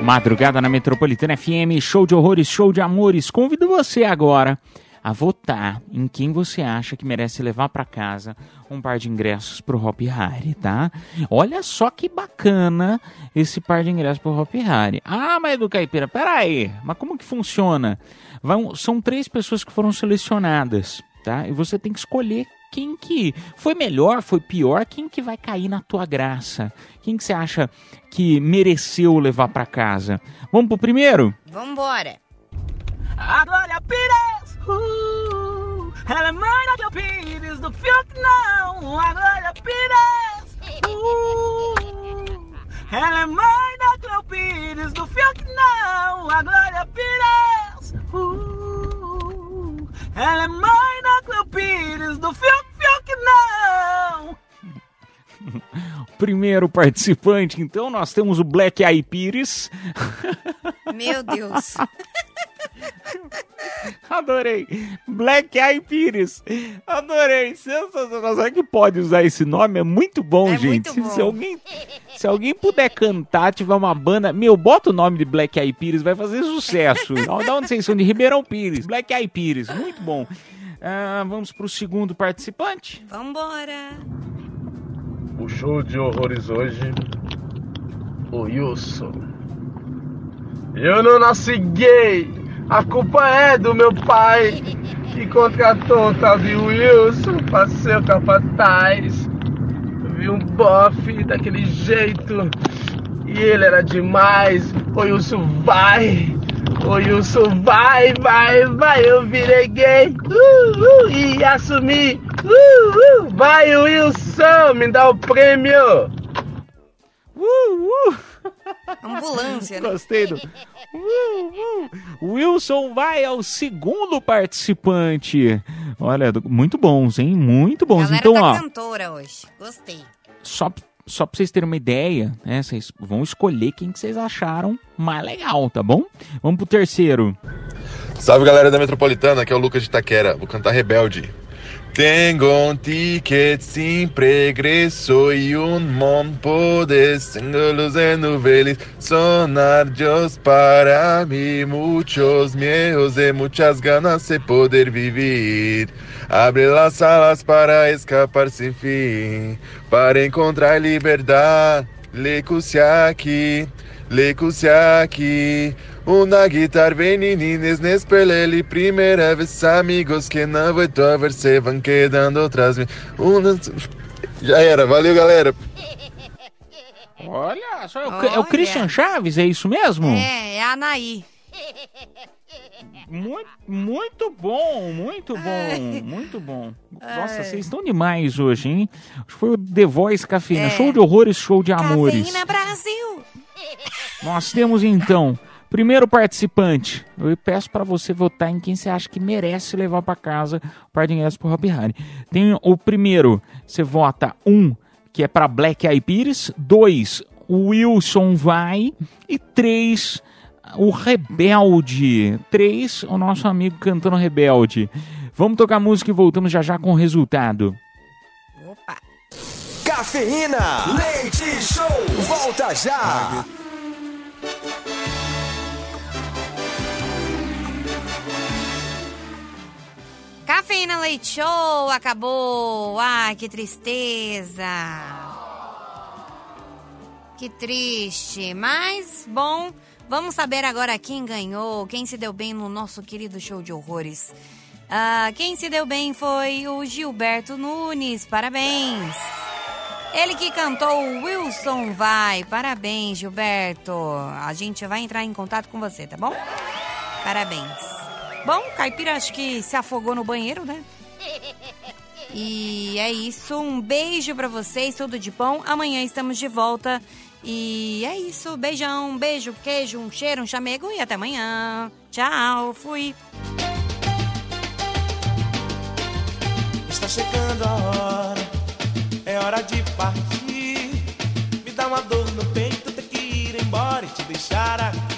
Madrugada na Metropolitana FM, show de horrores, show de amores. Convido você agora a votar em quem você acha que merece levar para casa um par de ingressos pro Hop Harry, tá? Olha só que bacana esse par de ingressos pro Hop Harry. Ah, mas do Caipira, peraí, mas como que funciona? Vão- são três pessoas que foram selecionadas, tá? E você tem que escolher quem que foi melhor, foi pior, quem que vai cair na tua graça? Quem que você acha que mereceu levar pra casa? Vamos pro primeiro? Vambora. A Glória Pires, uh, ela é mãe da Teu Pires, do Fiuk não. A Glória Pires, uh, ela é mãe da Teu Pires, do Fiuk não. A Glória Pires, uh, ela é mãe da Cleo Pires, do Fiuk, Fiuk não. <laughs> Primeiro participante, então, nós temos o Black Eye Pires. Meu Deus. <laughs> <laughs> Adorei. Black Eye Pires. Adorei. Sensacional. Sabe que pode usar esse nome? É muito bom, gente. Se- Se, alguém, se alguém puder cantar, tiver uma banda. Meu, bota o nome de Black Eye Pires, vai fazer sucesso. Da da onde vocês são? De Ribeirão Pires. Black Eye Pires. Muito bom. Ah, vamos pro segundo participante. Vambora. O show de horrores hoje. O Wilson. Eu não nasci gay. A culpa é do meu pai. Que contratou o de Wilson pra ser o capataz. Vi um bofe daquele jeito. E ele era demais. O Wilson vai. O Wilson vai, vai, vai. Eu virei gay. Uh, uh, e assumi. Uh, uh. Vai, Wilson. Me dá o prêmio. Uh, uh. Ambulância, né? Gostei do. Uh, uh. Wilson vai ao segundo participante. Olha, muito bons, hein? Muito bons. Galera então, tá ó, cantora hoje. Gostei. só, só pra vocês terem uma ideia, né? Vocês vão escolher quem que vocês acharam mais legal, tá bom? Vamos pro terceiro. Salve galera da Metropolitana, aqui é o Lucas de Taquera, vou cantar Rebelde. Tengo un ticket sin pregreso y un mompo de símbolos en noveles sonar Dios para mí muchos miedos y muchas ganas de poder vivir. Abre las alas para escapar sin fin, para encontrar liberdad. Lecuse aqui. Una guitarra venenines nespelele Primeira vez amigos que não vuelto a ver se van quedando atrás Una... Já era, valeu galera Olha, só é o, é o Christian Chaves, é isso mesmo? É, é a Anaí. Muito, muito bom, muito bom, muito bom. Nossa, vocês estão demais hoje, hein? Foi o The Voice Cafeína. É. Show de horrores, show de amores. Cafeína Brasil. Nós temos então, primeiro participante. Eu peço para você votar em quem você acha que merece levar para casa o par de ingressos pro Hop. Tem o primeiro, você vota um, que é para Black Eyed Peas, dois, o Wilson vai e três, o Rebelde. Três, o nosso amigo cantando Rebelde. Vamos tocar música e voltamos já já com o resultado. Cafeína, leite show, volta já. Cafeína Leite Show acabou. Ai, que tristeza. Que triste. Mas, bom, vamos saber agora quem ganhou, quem se deu bem no nosso querido show de horrores. Ah, quem se deu bem foi o Gilberto Nunes. Parabéns. Ele que cantou Wilson Vai. Parabéns, Gilberto. A gente vai entrar em contato com você, tá bom? Parabéns. Bom, Caipira acho que se afogou no banheiro, né? E é isso. Um beijo pra vocês, tudo de bom. Amanhã estamos de volta. E é isso. Beijão, beijo, queijo, um cheiro, um chamego e até amanhã. Tchau, fui. Está chegando a hora, é hora de partir. Me dá uma dor no peito, ter que ir embora e te deixar aqui.